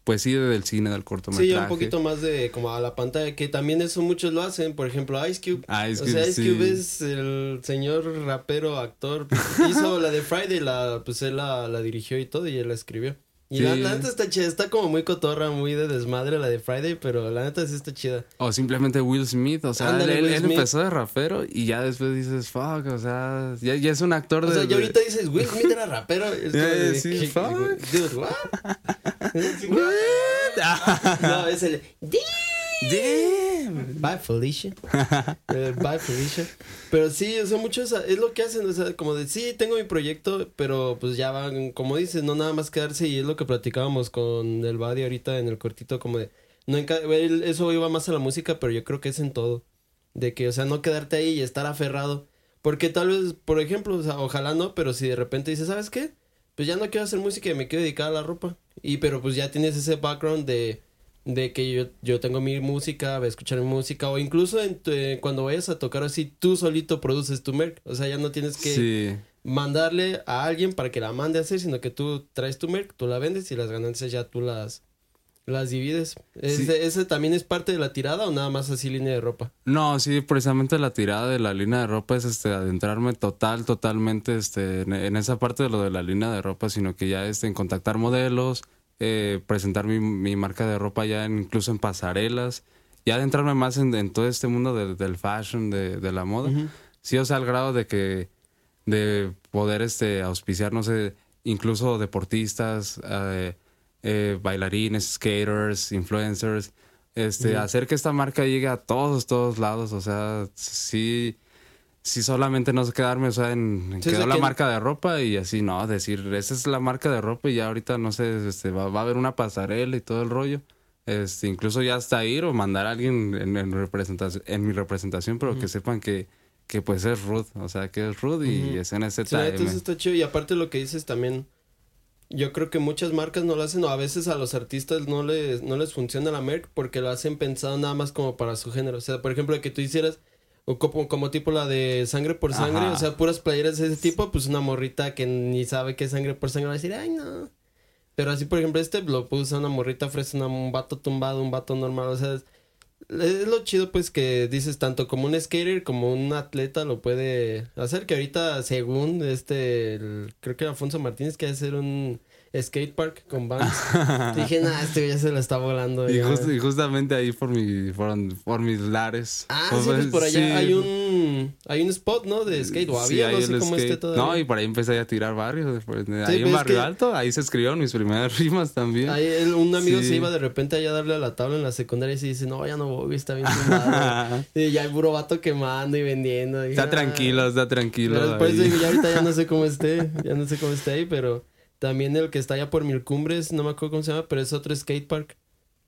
pues sí del cine, del cortometraje. Sí, un poquito más de como a la pantalla, que también eso muchos lo hacen, por ejemplo, Ice Cube. Ah, es o que sea, Ice sí. Cube es el señor rapero, actor. Hizo la de Friday, la, pues él la, la dirigió y todo, y él la escribió. Y la, Sí. la neta está chida, está como muy cotorra, muy de desmadre la de Friday, pero la neta sí está chida. O simplemente Will Smith, o sea, Ándale, él, empezó de rapero y ya después dices, fuck, o sea, ya, ya es un actor O de... sea, ya ahorita dices, Will Smith era rapero. Es Eh, [laughs] de, sí, ¿qué- fuck. Dude, what? [laughs] [laughs] no, es el... Damn. Bye, Felicia. Eh, bye, Felicia. Pero sí, o sea, muchos es lo que hacen, o sea, como de sí, tengo mi proyecto, pero pues ya van, como dices, no nada más quedarse y es lo que platicábamos con el Buddy ahorita en el cortito, como de, no eso iba más a la música, pero yo creo que es en todo. De que, o sea, no quedarte ahí y estar aferrado. Porque tal vez, por ejemplo, o sea, ojalá no, pero si de repente dices, ¿sabes qué? Pues ya no quiero hacer música y me quiero dedicar a la ropa. Y pero pues ya tienes ese background de, de que yo, yo tengo mi música, voy a escuchar mi música, o incluso en tu- eh, cuando vayas a tocar así, tú solito produces tu merch. O sea, ya no tienes que Sí, mandarle a alguien para que la mande a hacer, sino que tú traes tu merch, tú la vendes y las ganancias ya tú las, las divides. ¿Ese, ¿Ese también es parte de la tirada o nada más así línea de ropa? No, sí, precisamente la tirada de la línea de ropa es este adentrarme total, totalmente este, en, en esa parte de lo de la línea de ropa, sino que ya este, en contactar modelos, eh, presentar mi, mi marca de ropa ya en- incluso en pasarelas, ya adentrarme más en, en todo este mundo de- del fashion, de, de la moda. Sí, o sea, al grado de que de poder este auspiciar, no sé, incluso deportistas, eh, eh, bailarines, skaters, influencers, este, hacer que esta marca llegue a todos, todos lados, o sea, sí, sí solamente no quedarme, o sea, en, en Sí, o quedó sea, la que- marca de ropa y así, no, decir, esa es la marca de ropa y ya ahorita, no sé, este, va, va a haber una pasarela y todo el rollo. Este, incluso ya hasta ir o mandar a alguien en, en representación, en mi representación, pero que sepan que, que pues es Ruth, o sea, que es Ruth y Ujú. es en Sí, NZM. está chido. Y aparte lo que dices también, yo creo que muchas marcas no lo hacen, o a veces a los artistas no les, no les funciona la merc porque lo hacen pensado nada más como para su género. O sea, por ejemplo, que tú hicieras o como, como tipo la de sangre por sangre, Ajá. o sea, puras playeras de ese tipo, pues una morrita que ni sabe qué es sangre por sangre va a decir, ay, no. Pero así, por ejemplo, este lo puso una morrita fresa, un vato tumbado, un vato normal, o sea, es, es lo chido pues que dices tanto como un skater como un atleta lo puede hacer que ahorita según este el- creo que Alfonso Martínez quiere hacer un skate park con [laughs] Vans dije nah este ya se la está volando Y, ya". just- y justamente ahí por mi, por, por mis lares. ah sí pues por allá sí. hay un hay un spot no de skate o Sí, había ahí no sé cómo esté skate. todavía No, y por ahí empecé a tirar barrios. después de- ahí pero en es Barrio Alto, ahí se escribieron mis primeras [laughs] rimas también. Ahí un amigo Sí. se iba de repente allá a darle a la tabla en la secundaria y se dice, no, ya no voy, está bien tumbado. [laughs] y ya hay puro vato quemando y vendiendo. y, está "Ah". tranquilo, está tranquilo. Pero ahí. digo, ya ahorita ya no sé cómo esté, ya no sé cómo esté ahí, pero también el que está allá por Mil Cumbres, no me acuerdo cómo se llama, pero es otro skate park.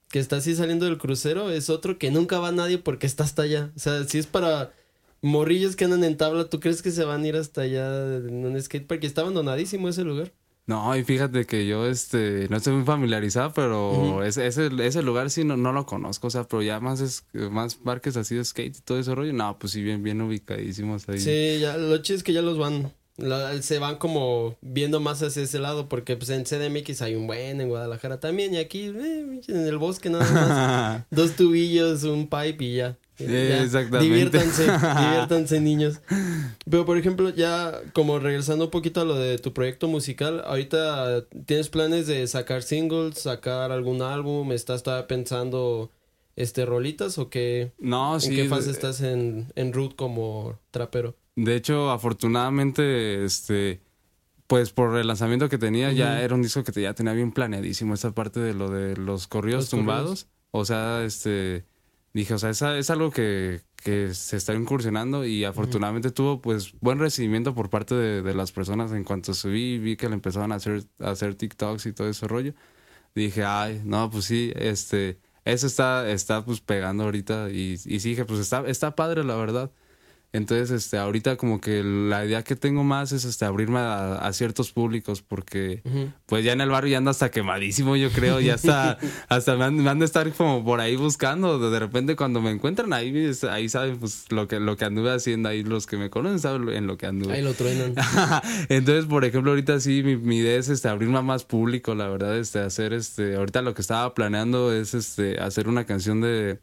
Que está así saliendo del crucero, es otro que nunca va nadie porque está hasta allá. O sea, si es para morrillos que andan en tabla, ¿tú crees que se van a ir hasta allá en un skate park? Y está abandonadísimo ese lugar. No, y fíjate que yo este no estoy muy familiarizado, pero Ujú. ese, ese, ese lugar sí no, no lo conozco, o sea, pero ya más es más parques así de skate y todo ese rollo, no, pues sí bien, bien ubicadísimos ahí. Sí, ya, lo chido es que ya los van. La- se van como viendo más hacia ese lado, porque pues en CDMX hay un buen, en Guadalajara también, y aquí eh, en el bosque nada más. [laughs] Dos tubillos, un pipe y ya. Ya, exactamente. Diviértanse, [laughs] diviértanse niños. Pero por ejemplo, ya como regresando un poquito a lo de tu proyecto musical, ahorita tienes planes de sacar singles, sacar algún álbum, estás todavía pensando este rolitas o qué? No, ¿En sí. qué fase de- estás en, en root como trapero? De hecho, afortunadamente, este, pues por el lanzamiento que tenía, ya era un disco que ya tenía bien planeadísimo esta parte de lo de los corridos Los tumbados. corridos. O sea, este, dije, o sea, es, es algo que, que se está incursionando y afortunadamente tuvo pues buen recibimiento por parte de, de las personas en cuanto subí, vi que le empezaban a hacer, a hacer TikToks y todo ese rollo. Dije, ay, no, pues sí, este, eso está, está pues pegando ahorita y, y sí dije, pues está, está padre la verdad. Entonces, este, ahorita como que la idea que tengo más es este abrirme a, a ciertos públicos porque pues ya en el barrio ya ando hasta quemadísimo, yo creo, ya hasta, [laughs] hasta me han, me han de estar como por ahí buscando, de repente cuando me encuentran ahí, ahí saben pues lo que, lo que anduve haciendo ahí, los que me conocen saben en lo que anduve. Ahí lo truenan. [laughs] Entonces, por ejemplo, ahorita sí, mi, mi idea es este, abrirme a más público, la verdad, este, hacer este, ahorita lo que estaba planeando es este, hacer una canción de,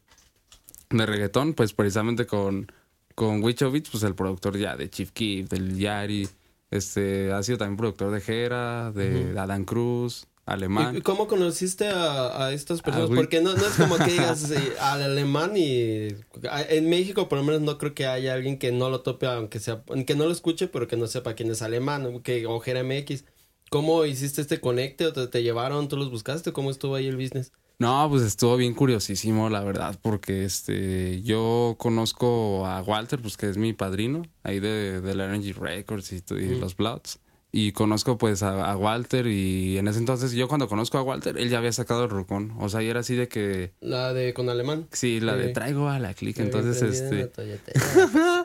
de reggaetón, pues precisamente con, con Wicho Beats, pues el productor ya de Chief Keef, del Yari, este, ha sido también productor de Jera, de Adán Cruz, alemán. ¿Y cómo conociste a, a estas personas? Porque no, no es como que digas [laughs] eh, al alemán y en México por lo menos no creo que haya alguien que no lo tope, aunque sea, que no lo escuche, pero que no sepa quién es alemán que o Jera MX. ¿Cómo hiciste este conecte o te, te llevaron, tú los buscaste? ¿Cómo estuvo ahí el business? No, pues estuvo bien curiosísimo, la verdad, porque este yo conozco a Walter, pues que es mi padrino, ahí de, de la Energy Records y, los Bloods. Y conozco pues a, a Walter y en ese entonces yo cuando conozco a Walter, él ya había sacado el rucón. O sea, y era así de que, La de con alemán. sí, la de traigo a la clica. Entonces, en este... Toyota. [laughs]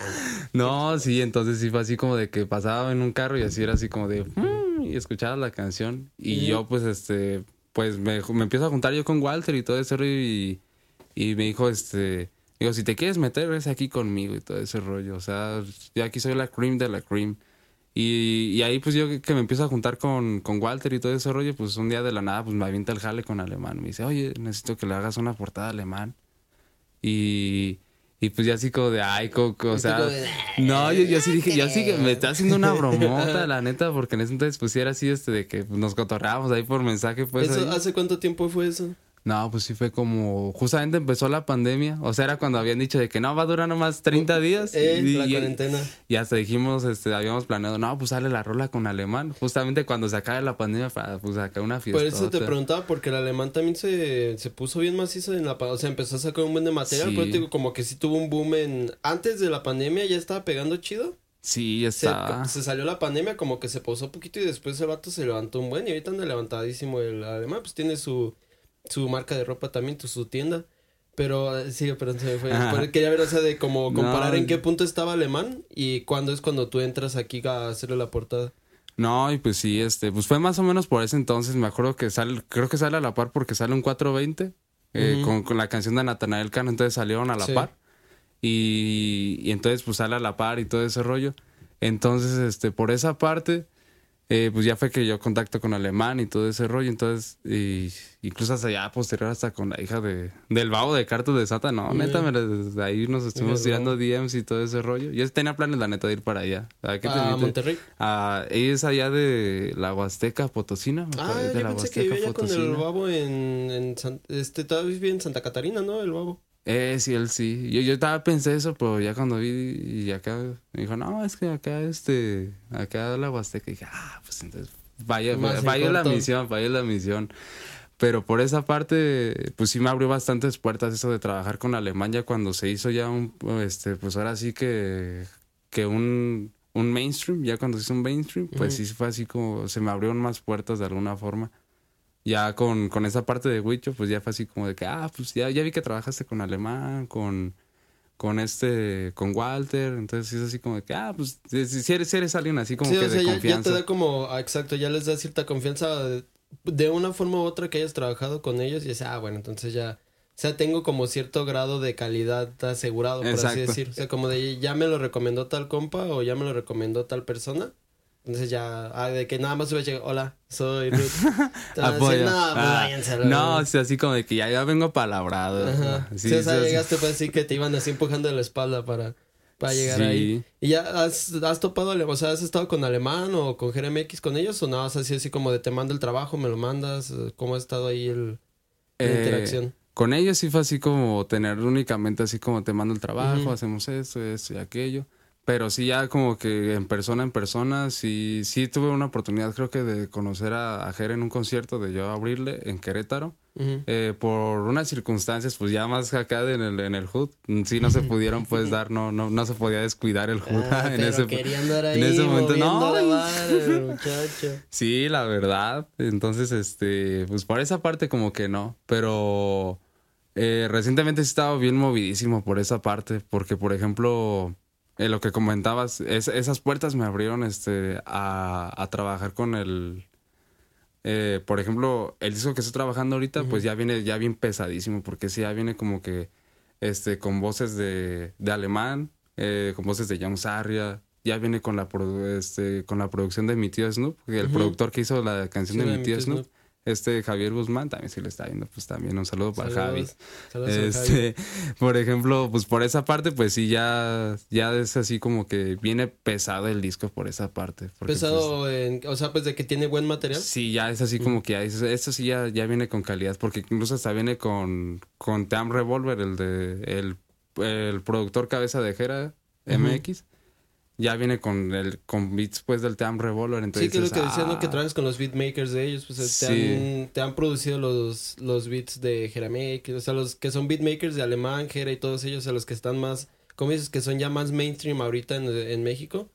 No, sí, entonces sí fue así como de que pasaba en un carro y así era así como de... "Mm", y escuchaba la canción. Y yo pues este... Pues me, me empiezo a juntar yo con Walter y todo ese rollo y, me dijo este... Digo, si te quieres meter, es aquí conmigo y todo ese rollo. O sea, yo aquí soy la cream de la cream. Y, y ahí pues yo que- que me empiezo a juntar con, con Walter y todo ese rollo, pues un día de la nada pues me avienta el jale con alemán. Me dice, oye, necesito que le hagas una portada alemán. Y, y pues ya así como de, ay, Coco, o sea... de, No, yo, yo sí dije, yo sí que me está haciendo una bromota, [laughs] la neta, porque en ese entonces pues sí era así, este, de que nos cotorreábamos ahí por mensaje, pues. ¿Eso, ahí. ¿Hace cuánto tiempo fue eso? No, pues sí fue como, justamente empezó la pandemia, o sea, era cuando habían dicho de que no, va a durar nomás 30 días. Eh, y, la cuarentena. y hasta dijimos, este, habíamos planeado, no, pues sale la rola con alemán, justamente cuando se acabe la pandemia pues, sacar una fiesta. Por eso te preguntaba, porque el alemán también se, se puso bien macizo en la... pa- O sea, empezó a sacar un buen de material, Sí. pero te digo, como que sí tuvo un boom en... Antes de la pandemia ya estaba pegando chido. Sí, ya Se, está. se salió la pandemia, como que se pausó un poquito y después el vato se levantó un buen. Y ahorita anda levantadísimo el alemán, pues tiene su, su marca de ropa también, tu- su tienda. Pero, eh, sí, pero se me fue. Ajá. Pero Quería ver, o sea, de como comparar No. en qué punto estaba alemán y cuándo es cuando tú entras aquí a hacerle la portada. No, y pues sí, este, pues fue más o menos por ese entonces, me acuerdo que sale, creo que sale a la par porque sale un 420 eh, con, con la canción de Natanael Cano, entonces salieron a la Sí. par. Y, y entonces pues sale a la par y todo ese rollo. Entonces, este, por esa parte, eh, pues ya fue que yo contacto con Alemán y todo ese rollo. Entonces, y, incluso hasta ya posterior, hasta con la hija de, del babo de Cartos de Sata. No, Mm. neta, me la- ahí nos estuvimos tirando DMs y todo ese rollo. Yo tenía planes, la neta, de ir para allá. ¿A qué te A? Monterrey. Ah, ella es allá de la Huasteca Potosina. me Ah, de yo la pensé que Huasteca vivía con el babo en, en San- este, todavía vive en Santa Catarina, ¿no? El babo. Eh, sí, él sí. Yo, yo estaba pensé eso, pero ya cuando vi y acá me dijo, no, es que acá, este, acá la Huasteca. Y dije, ah, pues entonces, vaya, vaya la misión, vaya la misión. Pero por esa parte, pues sí me abrió bastantes puertas eso de trabajar con Alemania cuando se hizo ya un, este, pues ahora sí que, que un, un mainstream, ya cuando se hizo un mainstream, pues sí fue así como, se me abrieron más puertas de alguna forma. Ya con, con esa parte de Wicho, pues ya fue así como de que, ah, pues ya, ya vi que trabajaste con Alemán, con, con este, con Walter, entonces es así como de que, ah, pues si, eres, si eres alguien así como sí, que o sea, de ya, ya confianza. te da como, ah, exacto, ya les da cierta confianza de, de una forma u otra que hayas trabajado con ellos y dices, ah, bueno, entonces ya, o sea, tengo como cierto grado de calidad asegurado, por así decir. O sea, como de ya me lo recomendó tal compa o ya me lo recomendó tal persona. Entonces ya, ah, de que nada más voy a llegar, hola, soy Ruth. [laughs] Apoyo. no, pues Ah, no, verga". o sea, así como de que ya, ya vengo palabrado. Ajá. Sí, Sí, o sea, sí, sí. llegaste pues así que te iban así empujando de la espalda para, para llegar Sí. ahí. ¿Y ya has, has topado, o sea, has estado con Alemán o con GRMX con ellos o nada más así, así como de te mando el trabajo, me lo mandas? ¿Cómo ha estado ahí el, la Eh, interacción? Con ellos sí fue así como tener únicamente así como te mando el trabajo, hacemos esto, esto y aquello. Pero sí ya como que en persona, en persona, sí, sí tuve una oportunidad creo que de conocer a, a Jer en un concierto, de yo abrirle en Querétaro. Eh, por unas circunstancias, pues ya más acá en el, en el hood, sí no se pudieron pues dar, no, no, no se podía descuidar el hood Ah, [laughs] en ese andar ahí en ese momento, no. la [laughs] muchacho. Sí, la verdad. Entonces, este, pues por esa parte como que no, pero eh, recientemente he estado bien movidísimo por esa parte, porque por ejemplo, eh, lo que comentabas, es- esas puertas me abrieron este, a, a trabajar con el... eh, por ejemplo, el disco que estoy trabajando ahorita, pues ya viene ya bien pesadísimo, porque sí, ya viene como que este, con voces de, de alemán, eh, con voces de Jan Sarria, ya viene con la, produ- este, con la producción de mi tío Snoop, el productor que hizo la canción Sí, de mi tío Snoop, este Javier Guzmán, también si le está viendo, pues también un saludo para Javi. Saludos. Este, [laughs] por ejemplo, pues por esa parte, pues sí, ya, ya es así como que viene pesado el disco por esa parte. porque, pues, Pesado, en, o sea, pues de que tiene buen material. Sí, ya es así como que ya, es- esto sí ya, ya viene con calidad, porque incluso hasta viene con, con Team Revolver, el de el, el productor cabeza de Jera MX. Ya viene con el con beats pues del Team Revolver, Sí, entonces que es lo que decían, ¿no? que "Ah". trabajas con los beatmakers de ellos, pues te, Sí. han, te han producido los, los beats de Jeramake, o sea, los que son beatmakers de Alemán, Jera y todos ellos, a los que están más, como dices, que son ya más mainstream ahorita en, en México,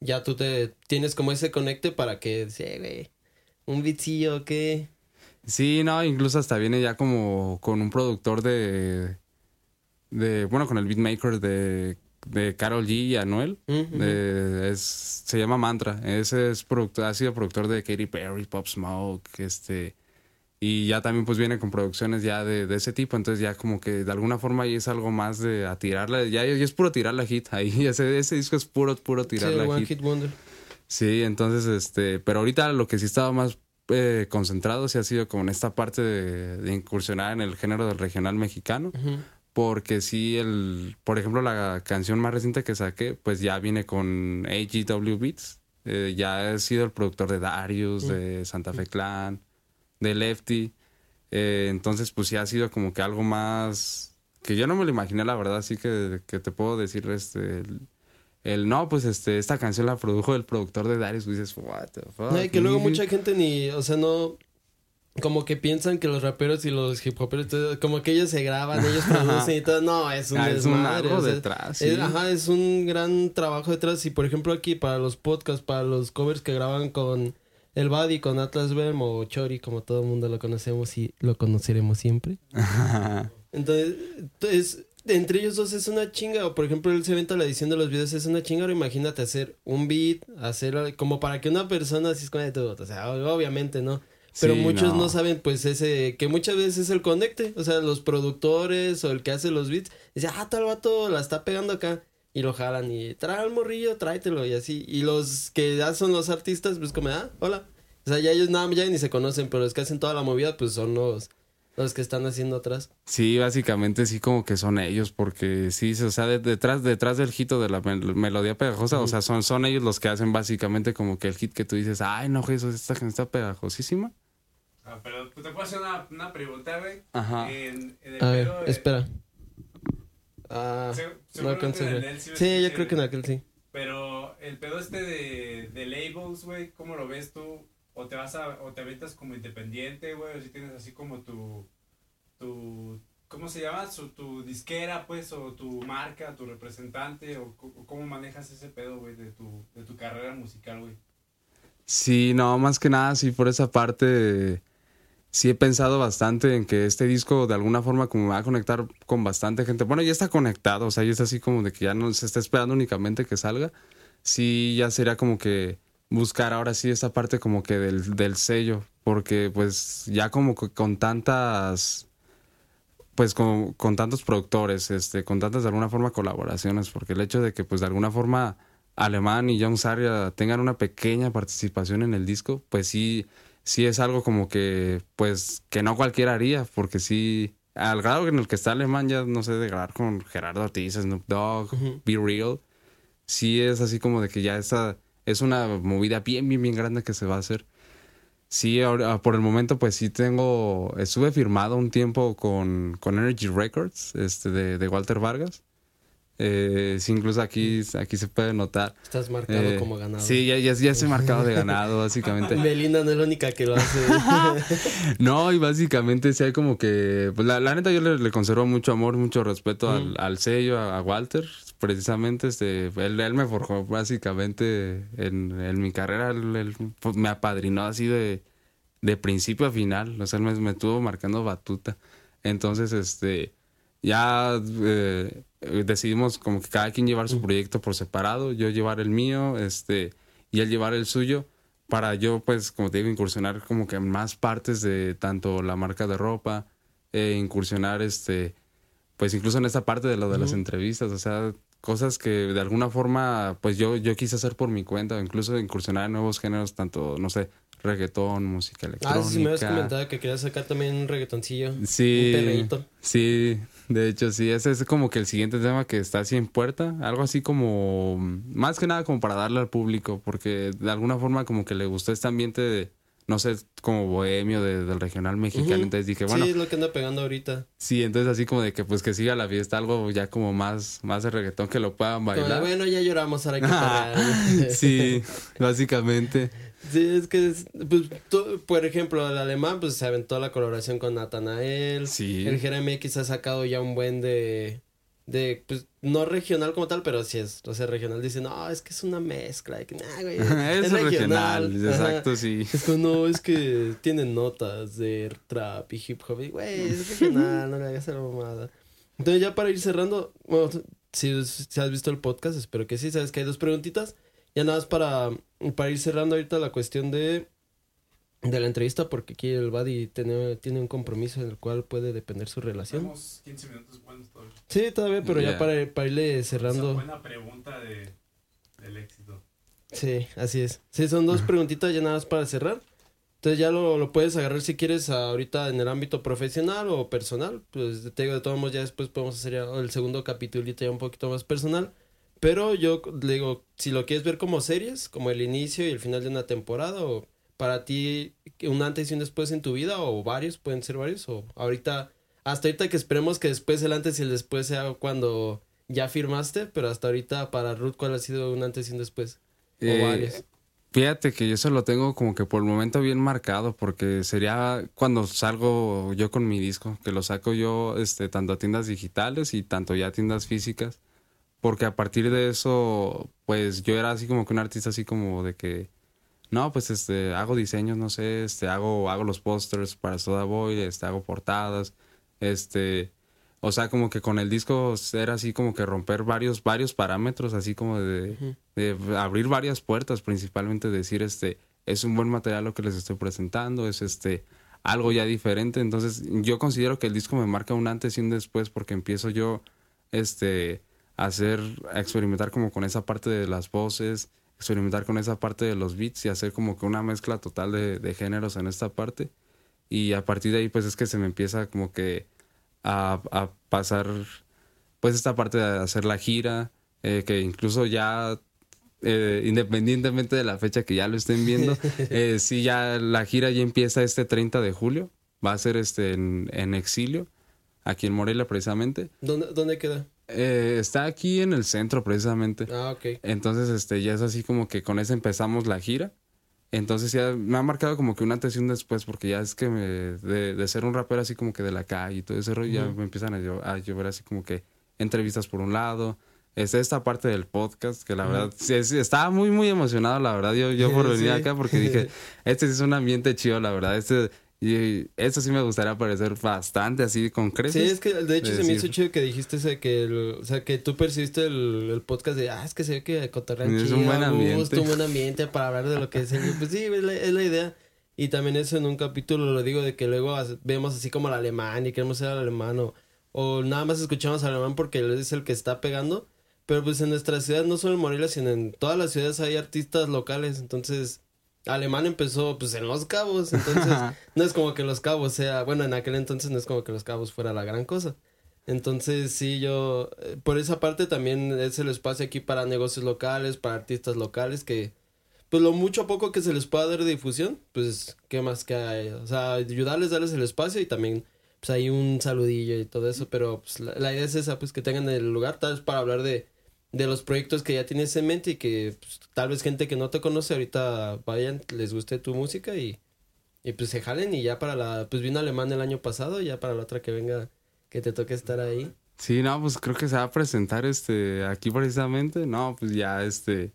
ya tú te tienes como ese conecte para que, sí, güey, un beatcillo, ¿qué? Sí, no, incluso hasta viene ya como con un productor de. de bueno, con el beatmaker de, de Carol G y Anuel. Es, se llama Mantra. Ese es productor, ha sido productor de Katy Perry, Pop Smoke, este. Y ya también pues viene con producciones ya de, de ese tipo, entonces ya como que de alguna forma ahí es algo más de a tirarla, ya, ya es puro tirar la hit, ahí [laughs] ese, ese disco es puro, puro Sí, tirar el la One hit. Hit Wonder. Sí, entonces, este, pero ahorita lo que sí estaba más eh, concentrado sí ha sido como en esta parte de, de incursionar en el género del regional mexicano. Porque sí, el, por ejemplo, la canción más reciente que saqué, pues ya viene con AGW Beats. Eh, ya he sido el productor de Darius, de Santa Fe Clan, de Lefty. Eh, entonces, pues sí ha sido como que algo más que yo no me lo imaginé, la verdad, así que, que te puedo decir, este, el, el, no, pues este, esta canción la produjo el productor de Darius, y dices, what the fuck. No, y que luego mucha gente ni, o sea, no, como que piensan que los raperos y los hip hoperos, como que ellos se graban, ellos [laughs] producen y todo. No, es un Ah, es un desmadre. algo o sea, detrás, es- ajá, es un gran trabajo detrás. Y por ejemplo, aquí para los podcasts, para los covers que graban con el Buddy, con Atlas Verm o Chori, como todo el mundo lo conocemos y lo conoceremos siempre. [laughs] Entonces, es, entre ellos dos es una chinga. O por ejemplo, él se venta la edición de los videos, es una chinga. Ahora imagínate hacer un beat, hacer como para que una persona así es de todo. O sea, obviamente, ¿no? Pero Sí, muchos no. no. saben, pues, ese, que muchas veces es el conecte. O sea, los productores o el que hace los beats, dice, ah, tal vato la está pegando acá. Y lo jalan y trae al morrillo, tráetelo y así. Y los que ya son los artistas, pues como, ah, hola. O sea, ya ellos nada, ya ni se conocen, pero los que hacen toda la movida, pues son los, los que están haciendo atrás. Sí, básicamente sí como que son ellos, porque sí, o sea, de- detrás, detrás del hito de la mel- melodía pegajosa, o sea, son, son ellos los que hacen básicamente como que el hit que tú dices, ay, no, Jesús, esta canción está pegajosísima. Ah, pero pues, te puedo hacer una, una pregunta, güey. Ajá. En, en el A ver, pedo de- espera. Ah, Se- no alcancé. en el de sí Sí, yo creo que en aquel sí. Pero el pedo este de, de labels, güey, ¿cómo lo ves tú? ¿O te vas a, o te aventas como independiente, güey? ¿O si tienes así como tu, tu, ¿cómo se llama? Su, tu disquera, pues, o tu marca, tu representante, o, cómo manejas ese pedo, güey, de tu, de tu carrera musical, güey. Sí, no, más que nada, sí, por esa parte, sí he pensado bastante en que este disco de alguna forma como va a conectar con bastante gente. Bueno, ya está conectado, o sea, ya está así como de que ya no se está esperando únicamente que salga. Sí, ya sería como que buscar ahora sí esta parte como que del, del sello, porque pues ya como con tantas pues con, con tantos productores, este, con tantas de alguna forma colaboraciones, porque el hecho de que pues de alguna forma Alemán y John Saria tengan una pequeña participación en el disco, pues sí, sí es algo como que, pues, que no cualquiera haría, porque sí, al grado en el que está Alemán ya, no sé, de grabar con Gerardo Ortiz, Snoop Dogg, Be Real, sí es así como de que ya esa es una movida bien, bien, bien grande que se va a hacer. Sí, ahora, por el momento, pues sí tengo. Estuve firmado un tiempo con, con Energy Records, este, de, de Walter Vargas. Eh, sí, incluso aquí, aquí se puede notar. Estás marcado Eh, como ganado. Sí, ya, ya, ya estoy marcado de ganado, [laughs] básicamente. Belinda no es la única que lo hace. [laughs] No, y básicamente sí hay como que. Pues la, la neta, yo le, le conservo mucho amor, mucho respeto al, al sello, a, a Walter. Precisamente, este, él, él me forjó básicamente en, en mi carrera. Él, él, pues, me apadrinó así de, de principio a final. O sea, él me, me estuvo marcando batuta. Entonces, este. Ya eh, decidimos como que cada quien llevar su proyecto por separado. Yo llevar el mío, este. Y él llevar el suyo para yo, pues, como te digo, incursionar como que en más partes de tanto la marca de ropa, eh, incursionar, este, pues incluso en esta parte de lo de las entrevistas, o sea, cosas que de alguna forma, pues yo, yo quise hacer por mi cuenta, incluso incursionar en nuevos géneros, tanto, no sé, reggaetón, música ah, electrónica. sí, me habías comentado que querías sacar también un reggaetoncillo. Sí, Un perreíto. sí, de hecho sí, ese es como que el siguiente tema que está así en puerta, algo así como, más que nada como para darle al público, porque de alguna forma como que le gustó este ambiente de, no sé, como bohemio de- del regional mexicano, entonces dije, bueno, Sí, es lo que anda pegando ahorita. sí, entonces así como de que pues que siga la fiesta, algo ya como más, más de reggaetón que lo puedan Como bailar. bueno, ya lloramos, ahora que parar. [laughs] sí, [laughs] básicamente. Sí, es que, es- pues, tú- por ejemplo, el alemán, pues se aventó la colaboración con Natanael. Sí. El GRMX ha sacado ya un buen de, de, pues, no regional como tal, pero sí es, o sea, regional. Dice, no, es que es una mezcla. que, nah, güey, [laughs] es regional, Ajá. exacto, sí. Es como, no, es que tienen notas de trap y hip hop. Y, güey, es [laughs] regional, no le hagas a la mamada. Entonces, ya para ir cerrando, bueno, si, si has visto el podcast, espero que sí, sabes que hay dos preguntitas. Ya nada más para, para ir cerrando ahorita la cuestión de, de la entrevista, porque aquí el Buddy tiene, tiene un compromiso en el cual puede depender su relación. Tenemos 15 minutos buenos todavía. Sí, todavía, pero ya Ya. para, para irle Esa cerrando. buena pregunta de, del éxito. Sí, así es. Sí, son dos preguntitas ya nada más para cerrar. Entonces ya lo, lo puedes agarrar si quieres ahorita en el ámbito profesional o personal. Pues te digo, de todos modos ya después podemos hacer ya el segundo capítulo ya un poquito más personal. Pero yo le digo, si lo quieres ver como series, como el inicio y el final de una temporada, o para ti un antes y un después en tu vida, o varios, pueden ser varios, o ahorita, hasta ahorita que esperemos que después el antes y el después sea cuando ya firmaste, pero hasta ahorita para Ruth, ¿cuál ha sido un antes y un después? O Eh, varios. Fíjate que yo eso lo tengo como que por el momento bien marcado, porque sería cuando salgo yo con mi disco, que lo saco yo este, tanto a tiendas digitales y tanto ya a tiendas físicas, porque a partir de eso, pues yo era así como que un artista así como de que, no, pues este, hago diseños, no sé, este, hago, hago los pósters para Soda Boy, este, hago portadas, este, o sea, como que con el disco era así como que romper varios, varios parámetros, así como de, de abrir varias puertas, principalmente decir, este, es un buen material lo que les estoy presentando, es este, algo ya diferente. Entonces, yo considero que el disco me marca un antes y un después porque empiezo yo, este, a hacer, a experimentar como con esa parte de las voces, experimentar con esa parte de los beats y hacer como que una mezcla total de, de géneros en esta parte. Y a partir de ahí, pues es que se me empieza como que a, a pasar, pues esta parte de hacer la gira, eh, que incluso ya, eh, independientemente de la fecha que ya lo estén viendo, [laughs] eh, sí, ya la gira ya empieza este 30 de julio, va a ser este en, en exilio, aquí en Morelia precisamente. ¿Dónde, ¿Dónde queda? Eh, está aquí en el centro precisamente. Ah, ok. Entonces, este, ya es así como que con eso empezamos la gira. Entonces ya me ha marcado como que una antes y un después, porque ya es que me, de, de ser un rapero así como que de la calle y todo ese rollo, ya me empiezan a, llo- a llover así como que entrevistas por un lado. Es esta parte del podcast, que la verdad, sí, sí, estaba muy, muy emocionado, la verdad, yo, yo [laughs] por venir Sí. acá, porque dije, [laughs] este sí es un ambiente chido, la verdad, este, y esto sí me gustaría aparecer bastante así con Sí, creces. es que de hecho de se me hizo decir- chido que dijiste ese que, el- o sea, que tú percibiste el, el podcast de, ah, es que se ve que cotorrean Es chido, un buen ambiente. gusto, un buen ambiente para hablar de lo que es el... Pues sí, es la, es la idea. Y también eso en un capítulo lo digo de que luego vemos así como al alemán y queremos ser al alemán o, o nada más escuchamos al alemán porque él es el que está pegando. Pero pues en nuestra ciudad, no solo en Morelia, sino en todas las ciudades hay artistas locales. Entonces, alemán empezó pues en Los Cabos. Entonces, [laughs] no es como que Los Cabos sea, bueno, en aquel entonces no es como que Los Cabos fuera la gran cosa. Entonces, sí, yo, eh, por esa parte también es el espacio aquí para negocios locales, para artistas locales, que, pues lo mucho a poco que se les pueda dar de difusión, pues, ¿qué más que hay? O sea, ayudarles, darles el espacio y también, pues, hay un saludillo y todo eso, pero, pues, la, la idea es esa, pues, que tengan el lugar, tal vez para hablar de, de los proyectos que ya tienes en mente y que, pues, tal vez gente que no te conoce ahorita vayan, les guste tu música y, y pues se jalen y ya para la, pues vino Alemán el año pasado, ya para la otra que venga, que te toque estar ahí. Sí, no, pues creo que se va a presentar este aquí precisamente. No, pues ya este.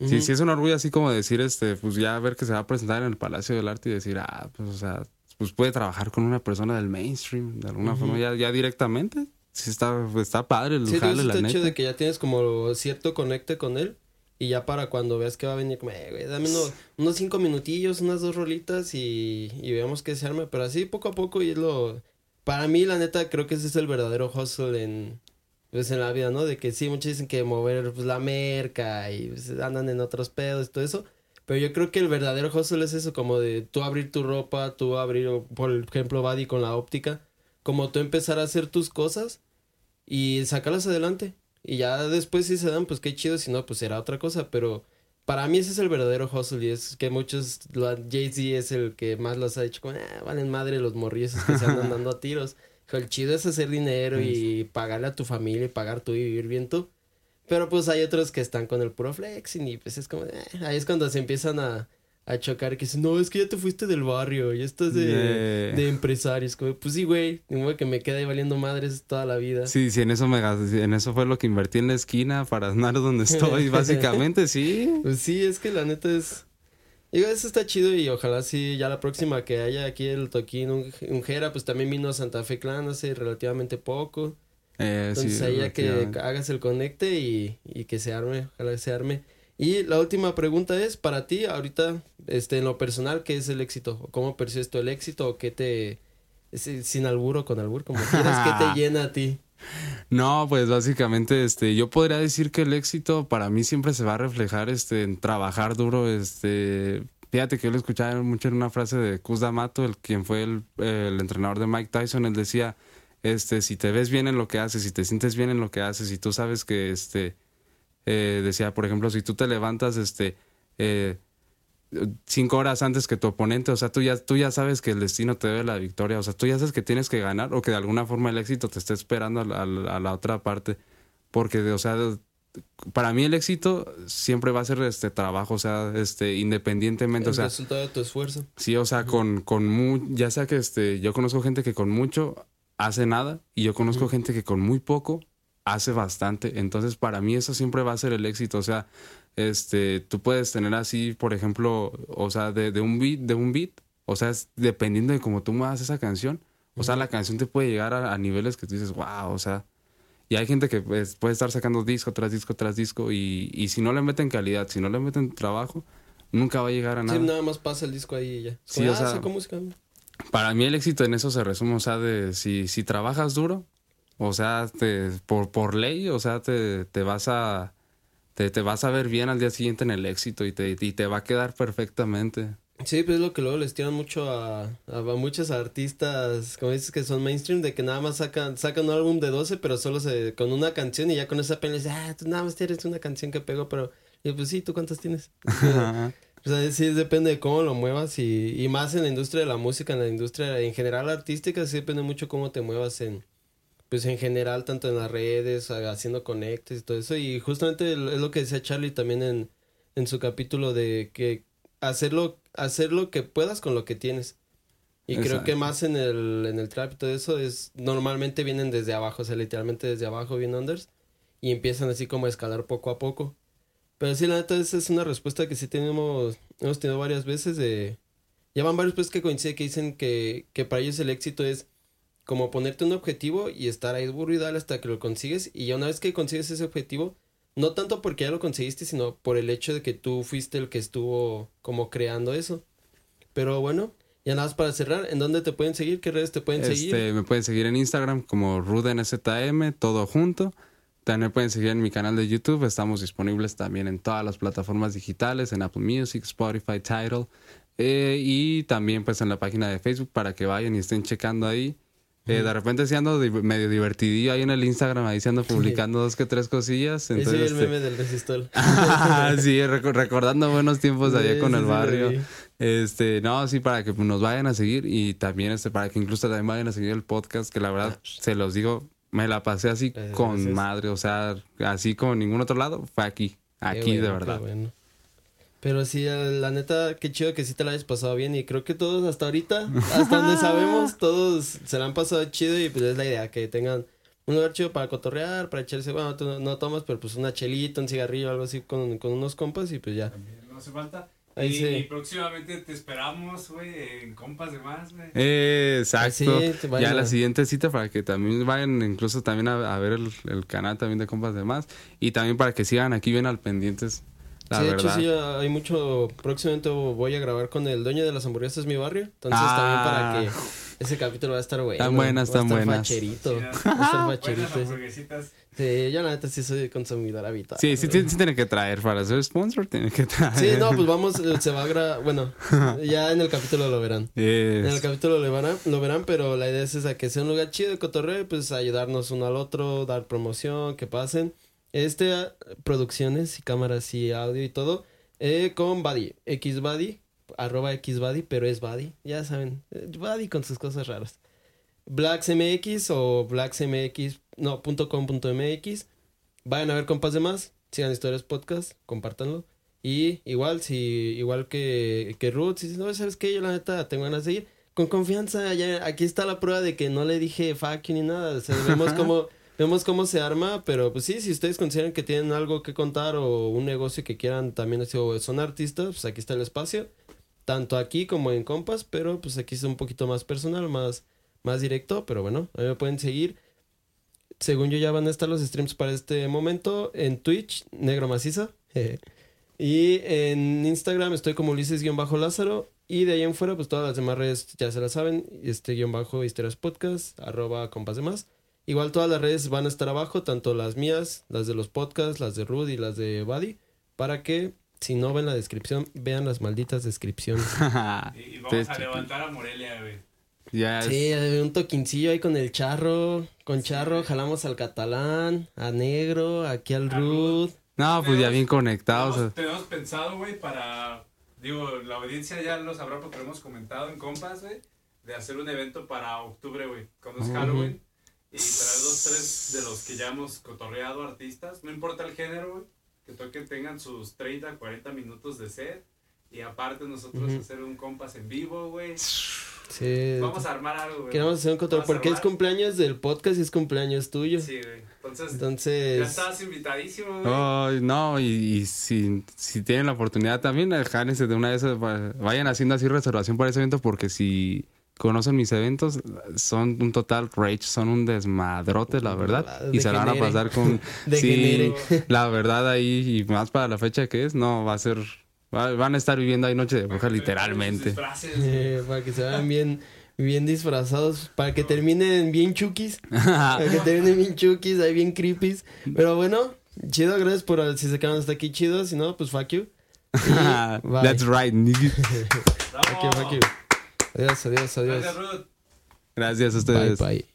Sí, sí es un orgullo así como decir, este, pues ya ver que se va a presentar en el Palacio del Arte y decir, ah, pues o sea, pues puede trabajar con una persona del mainstream, de alguna forma, ya, ya directamente. Sí está, está padre el Sí, jale, la neta. de que ya tienes como cierto conecte con él y ya para cuando veas que va a venir, como, eh, güey, dame unos, unos cinco minutillos, unas dos rolitas y, y veamos qué se arma, pero así poco a poco y es lo... Para mí, la neta, creo que ese es el verdadero hustle en, pues, en la vida, ¿no? De que sí, muchos dicen que mover pues, la merca y pues, andan en otros pedos, todo eso. Pero yo creo que el verdadero hustle es eso, como de tú abrir tu ropa, tú abrir, por ejemplo, Buddy con la óptica, como tú empezar a hacer tus cosas y sacarlas adelante. Y ya después si se dan, pues qué chido, si no, pues será otra cosa. Pero para mí ese es el verdadero hustle y es que muchos, Jay-Z es el que más los ha dicho, como, "Ah, valen madre los morrillos que se andan [laughs] dando a tiros. El chido es hacer dinero y pagarle a tu familia y pagar tú y vivir bien tú. Pero pues hay otros que están con el puro flexing y pues es como, eh, ahí es cuando se empiezan a, a chocar que dicen, no, es que ya te fuiste del barrio, ya estás de, Yeah. de empresarios. Como, pues sí, güey, que me quede ahí valiendo madres toda la vida. Sí, sí, en eso me en eso fue lo que invertí en la esquina para andar donde estoy, [laughs] básicamente, sí. Pues sí, es que la neta es. Digo, eso está chido y ojalá sí, ya la próxima que haya aquí el toquín, un, un Jera, pues también vino a Santa Fe Clan hace relativamente poco. Eh, sí, Entonces ahí ya que hagas el conecte y, y que se arme, ojalá que se arme. Y la última pregunta es, para ti, ahorita, este, en lo personal, ¿qué es el éxito? ¿O ¿Cómo percibes tú el éxito? ¿O qué te, es- sin albur o con albur, como quieras, qué te [laughs] llena a ti? No, pues básicamente, este, yo podría decir que el éxito para mí siempre se va a reflejar, este, en trabajar duro, este, fíjate que yo lo escuchaba mucho en una frase de Kuz D'Amato, el quien fue el, el entrenador de Mike Tyson, él decía, este, si te ves bien en lo que haces, si te sientes bien en lo que haces, y tú sabes que, este, eh, decía, por ejemplo, si tú te levantas, este, eh, cinco horas antes que tu oponente, o sea, tú ya, tú ya sabes que el destino te debe la victoria, o sea, tú ya sabes que tienes que ganar o que de alguna forma el éxito te está esperando a la, a la otra parte, porque, o sea, para mí el éxito siempre va a ser este trabajo, o sea, este independientemente, el o sea, resultado de tu esfuerzo. Sí, o sea, con con ya sea que este yo conozco gente que con mucho hace nada y yo conozco gente que con muy poco hace bastante. Entonces, para mí eso siempre va a ser el éxito, o sea, este tú puedes tener así, por ejemplo, o sea, de, de un beat, de un beat, o sea, es dependiendo de cómo tú muevas esa canción, o sea, la canción te puede llegar a, a niveles que tú dices, "Wow", o sea, y hay gente que pues, puede estar sacando disco tras disco tras disco y, y si no le meten calidad, si no le meten trabajo, nunca va a llegar a nada. Sí, nada más pasa el disco ahí y ya. Sí, o ah, sea, música. Para mí el éxito en eso se resume, o sea, de si, si trabajas duro, o sea, te, por, por ley, o sea, te, te vas a te, te vas a ver bien al día siguiente en el éxito y te, y te va a quedar perfectamente. Sí, pues es lo que luego les tiran mucho a, a, a muchos artistas, como dices que son mainstream, de que nada más sacan, sacan un álbum de 12, pero solo se, con una canción y ya con esa pena dices, ah, tú nada más tienes una canción que pegó, pero, y pues sí, ¿tú cuántas tienes? [laughs] O sea, sí, depende de cómo lo muevas y, y más en la industria de la música, en la industria en general artística, sí depende mucho cómo te muevas en, pues en general, tanto en las redes, haciendo conectes y todo eso. Y justamente es lo que decía Charlie también en, en su capítulo de que hacerlo, hacer lo que puedas con lo que tienes. Y creo que más en el, en el trap y todo eso es, normalmente vienen desde abajo, o sea, literalmente desde abajo, bien unders, y empiezan así como a escalar poco a poco. Pero sí, la neta, esa es una respuesta que sí tenemos, hemos tenido varias veces de... Ya van varios pues que coinciden que dicen que, que para ellos el éxito es como ponerte un objetivo y estar ahí dale hasta que lo consigues. Y ya una vez que consigues ese objetivo, no tanto porque ya lo conseguiste, sino por el hecho de que tú fuiste el que estuvo como creando eso. Pero bueno, ya nada más para cerrar, ¿en dónde te pueden seguir? ¿Qué redes te pueden seguir? Este, me pueden seguir en Instagram como RudenZM, todo junto. También pueden seguir en mi canal de YouTube. Estamos disponibles también en todas las plataformas digitales, en Apple Music, Spotify, Tidal. eh, y también pues en la página de Facebook para que vayan y estén checando ahí. Eh, de repente sí ando di- medio divertidillo ahí en el Instagram, ahí se ando publicando dos que tres cosillas. Ese es el Entonces, este, meme del resistol. [laughs] sí, reco- recordando buenos tiempos allá Sí, con sí, el sí, barrio. Este, no, sí, para que nos vayan a seguir y también este, para que incluso también vayan a seguir el podcast, que la verdad, se los digo, me la pasé así Gracias, con gracias. madre, o sea, así como en ningún otro lado, fue aquí, aquí bueno, de verdad. Pero sí, la neta, qué chido que sí te la hayas pasado bien y creo que todos hasta ahorita, [laughs] hasta donde sabemos, todos se la han pasado chido y pues es la idea, que tengan un lugar chido para cotorrear, para echarse, bueno, tú no, no tomas, pero pues una chelita, un cigarrillo, algo así con, con unos compas y pues ya. También no hace falta. Ahí y, sí. y próximamente te esperamos, güey, en compas de más, güey. Eh, exacto. Sí, ya la siguiente cita para que también vayan incluso también a, a ver el, el canal también de compas de más y también para que sigan aquí bien al pendientes. La sí, de verdad. hecho sí, hay mucho, próximamente voy a grabar con el dueño de las hamburguesas mi barrio, entonces Ah. también para que ese capítulo va a estar bueno. Están buenas, están buenas. Facherito, Sí, va a estar facherito. hamburguesitas. Sí, yo la neta sí soy consumidor habitual. Sí, sí, sí, sí tiene que traer para ser sponsor, tiene que traer. Sí, no, pues vamos, eh, se va a grabar, bueno, ya en el capítulo lo verán. Es- En el capítulo lo verán, lo verán, pero la idea es esa, que sea un lugar chido de cotorreo y pues ayudarnos uno al otro, dar promoción, que pasen. Este, ah, producciones y cámaras y audio y todo, eh, con Buddy, xbuddy, arroba xbuddy, pero es Buddy, ya saben, eh, Buddy con sus cosas raras. BlacksMX o BlacksMX, no, punto com punto MX. Vayan a ver compas de más, sigan historias podcast, compártanlo. Y igual, si, igual que, que Ruth, si no, ¿sabes qué? Yo la neta tengo ganas de ir. Con confianza, ya, aquí está la prueba de que no le dije fuck you ni nada. O sea, vemos [laughs] cómo, vemos cómo se arma, pero pues sí, si ustedes consideran que tienen algo que contar o un negocio que quieran también, o son artistas, pues aquí está el espacio. Tanto aquí como en compas, pero pues aquí es un poquito más personal, más, más directo, pero bueno, a mí me pueden seguir. Según yo ya van a estar los streams para este momento en Twitch, Negro Maciza. y en Instagram estoy como Ulises-Lázaro. Y de ahí en fuera, pues todas las demás redes ya se las saben. Este guion bajo Histerias Podcast, arroba compas de más. Igual todas las redes van a estar abajo, tanto las mías, las de los podcasts, las de Rudy y las de Buddy, para que si no ven la descripción, vean las malditas descripciones. [laughs] Y, y vamos a levantar a Morelia, güey. Ya Sí, un toquincillo ahí con el charro, con charro, jalamos al catalán, a negro, aquí al Ruth. No, pues ya bien conectados. Tenemos, tenemos pensado, güey, para. Digo, la audiencia ya lo sabrá porque lo hemos comentado en compas, güey. De hacer un evento para octubre, güey. Cuando es. Halloween. Y traer dos, tres de los que ya hemos cotorreado artistas. No importa el género, güey. Que toquen, tengan sus 30, 40 minutos de set. Y aparte nosotros hacer un compas en vivo, güey. Sí. Vamos a armar algo, güey. Queremos hacer un control porque es cumpleaños del podcast y es cumpleaños tuyo. Sí, güey. Entonces, ya estabas invitadísimo, güey. Ay, no, y, y si, si tienen la oportunidad también, jálense de una vez, va- vayan haciendo así reservación para ese evento porque si conocen mis eventos, son un total rage, son un desmadrote, la verdad, y se la van a pasar con... Degenere. [laughs] Sí, la verdad ahí, y más para la fecha que es, no, va a ser... va- van a estar viviendo ahí Noche de Bruja Sus literalmente. eh, para que se vean bien, bien disfrazados, para que terminen bien chukis, para que terminen bien chukis, ahí bien creepies. Pero bueno, chido, gracias por si se quedan hasta aquí chido, si no, pues fuck you. [laughs] That's right, nigga. [laughs] Fuck you, fuck you. Adiós, adiós, adiós. Gracias, Ruth. Gracias a Bye, ustedes. bye.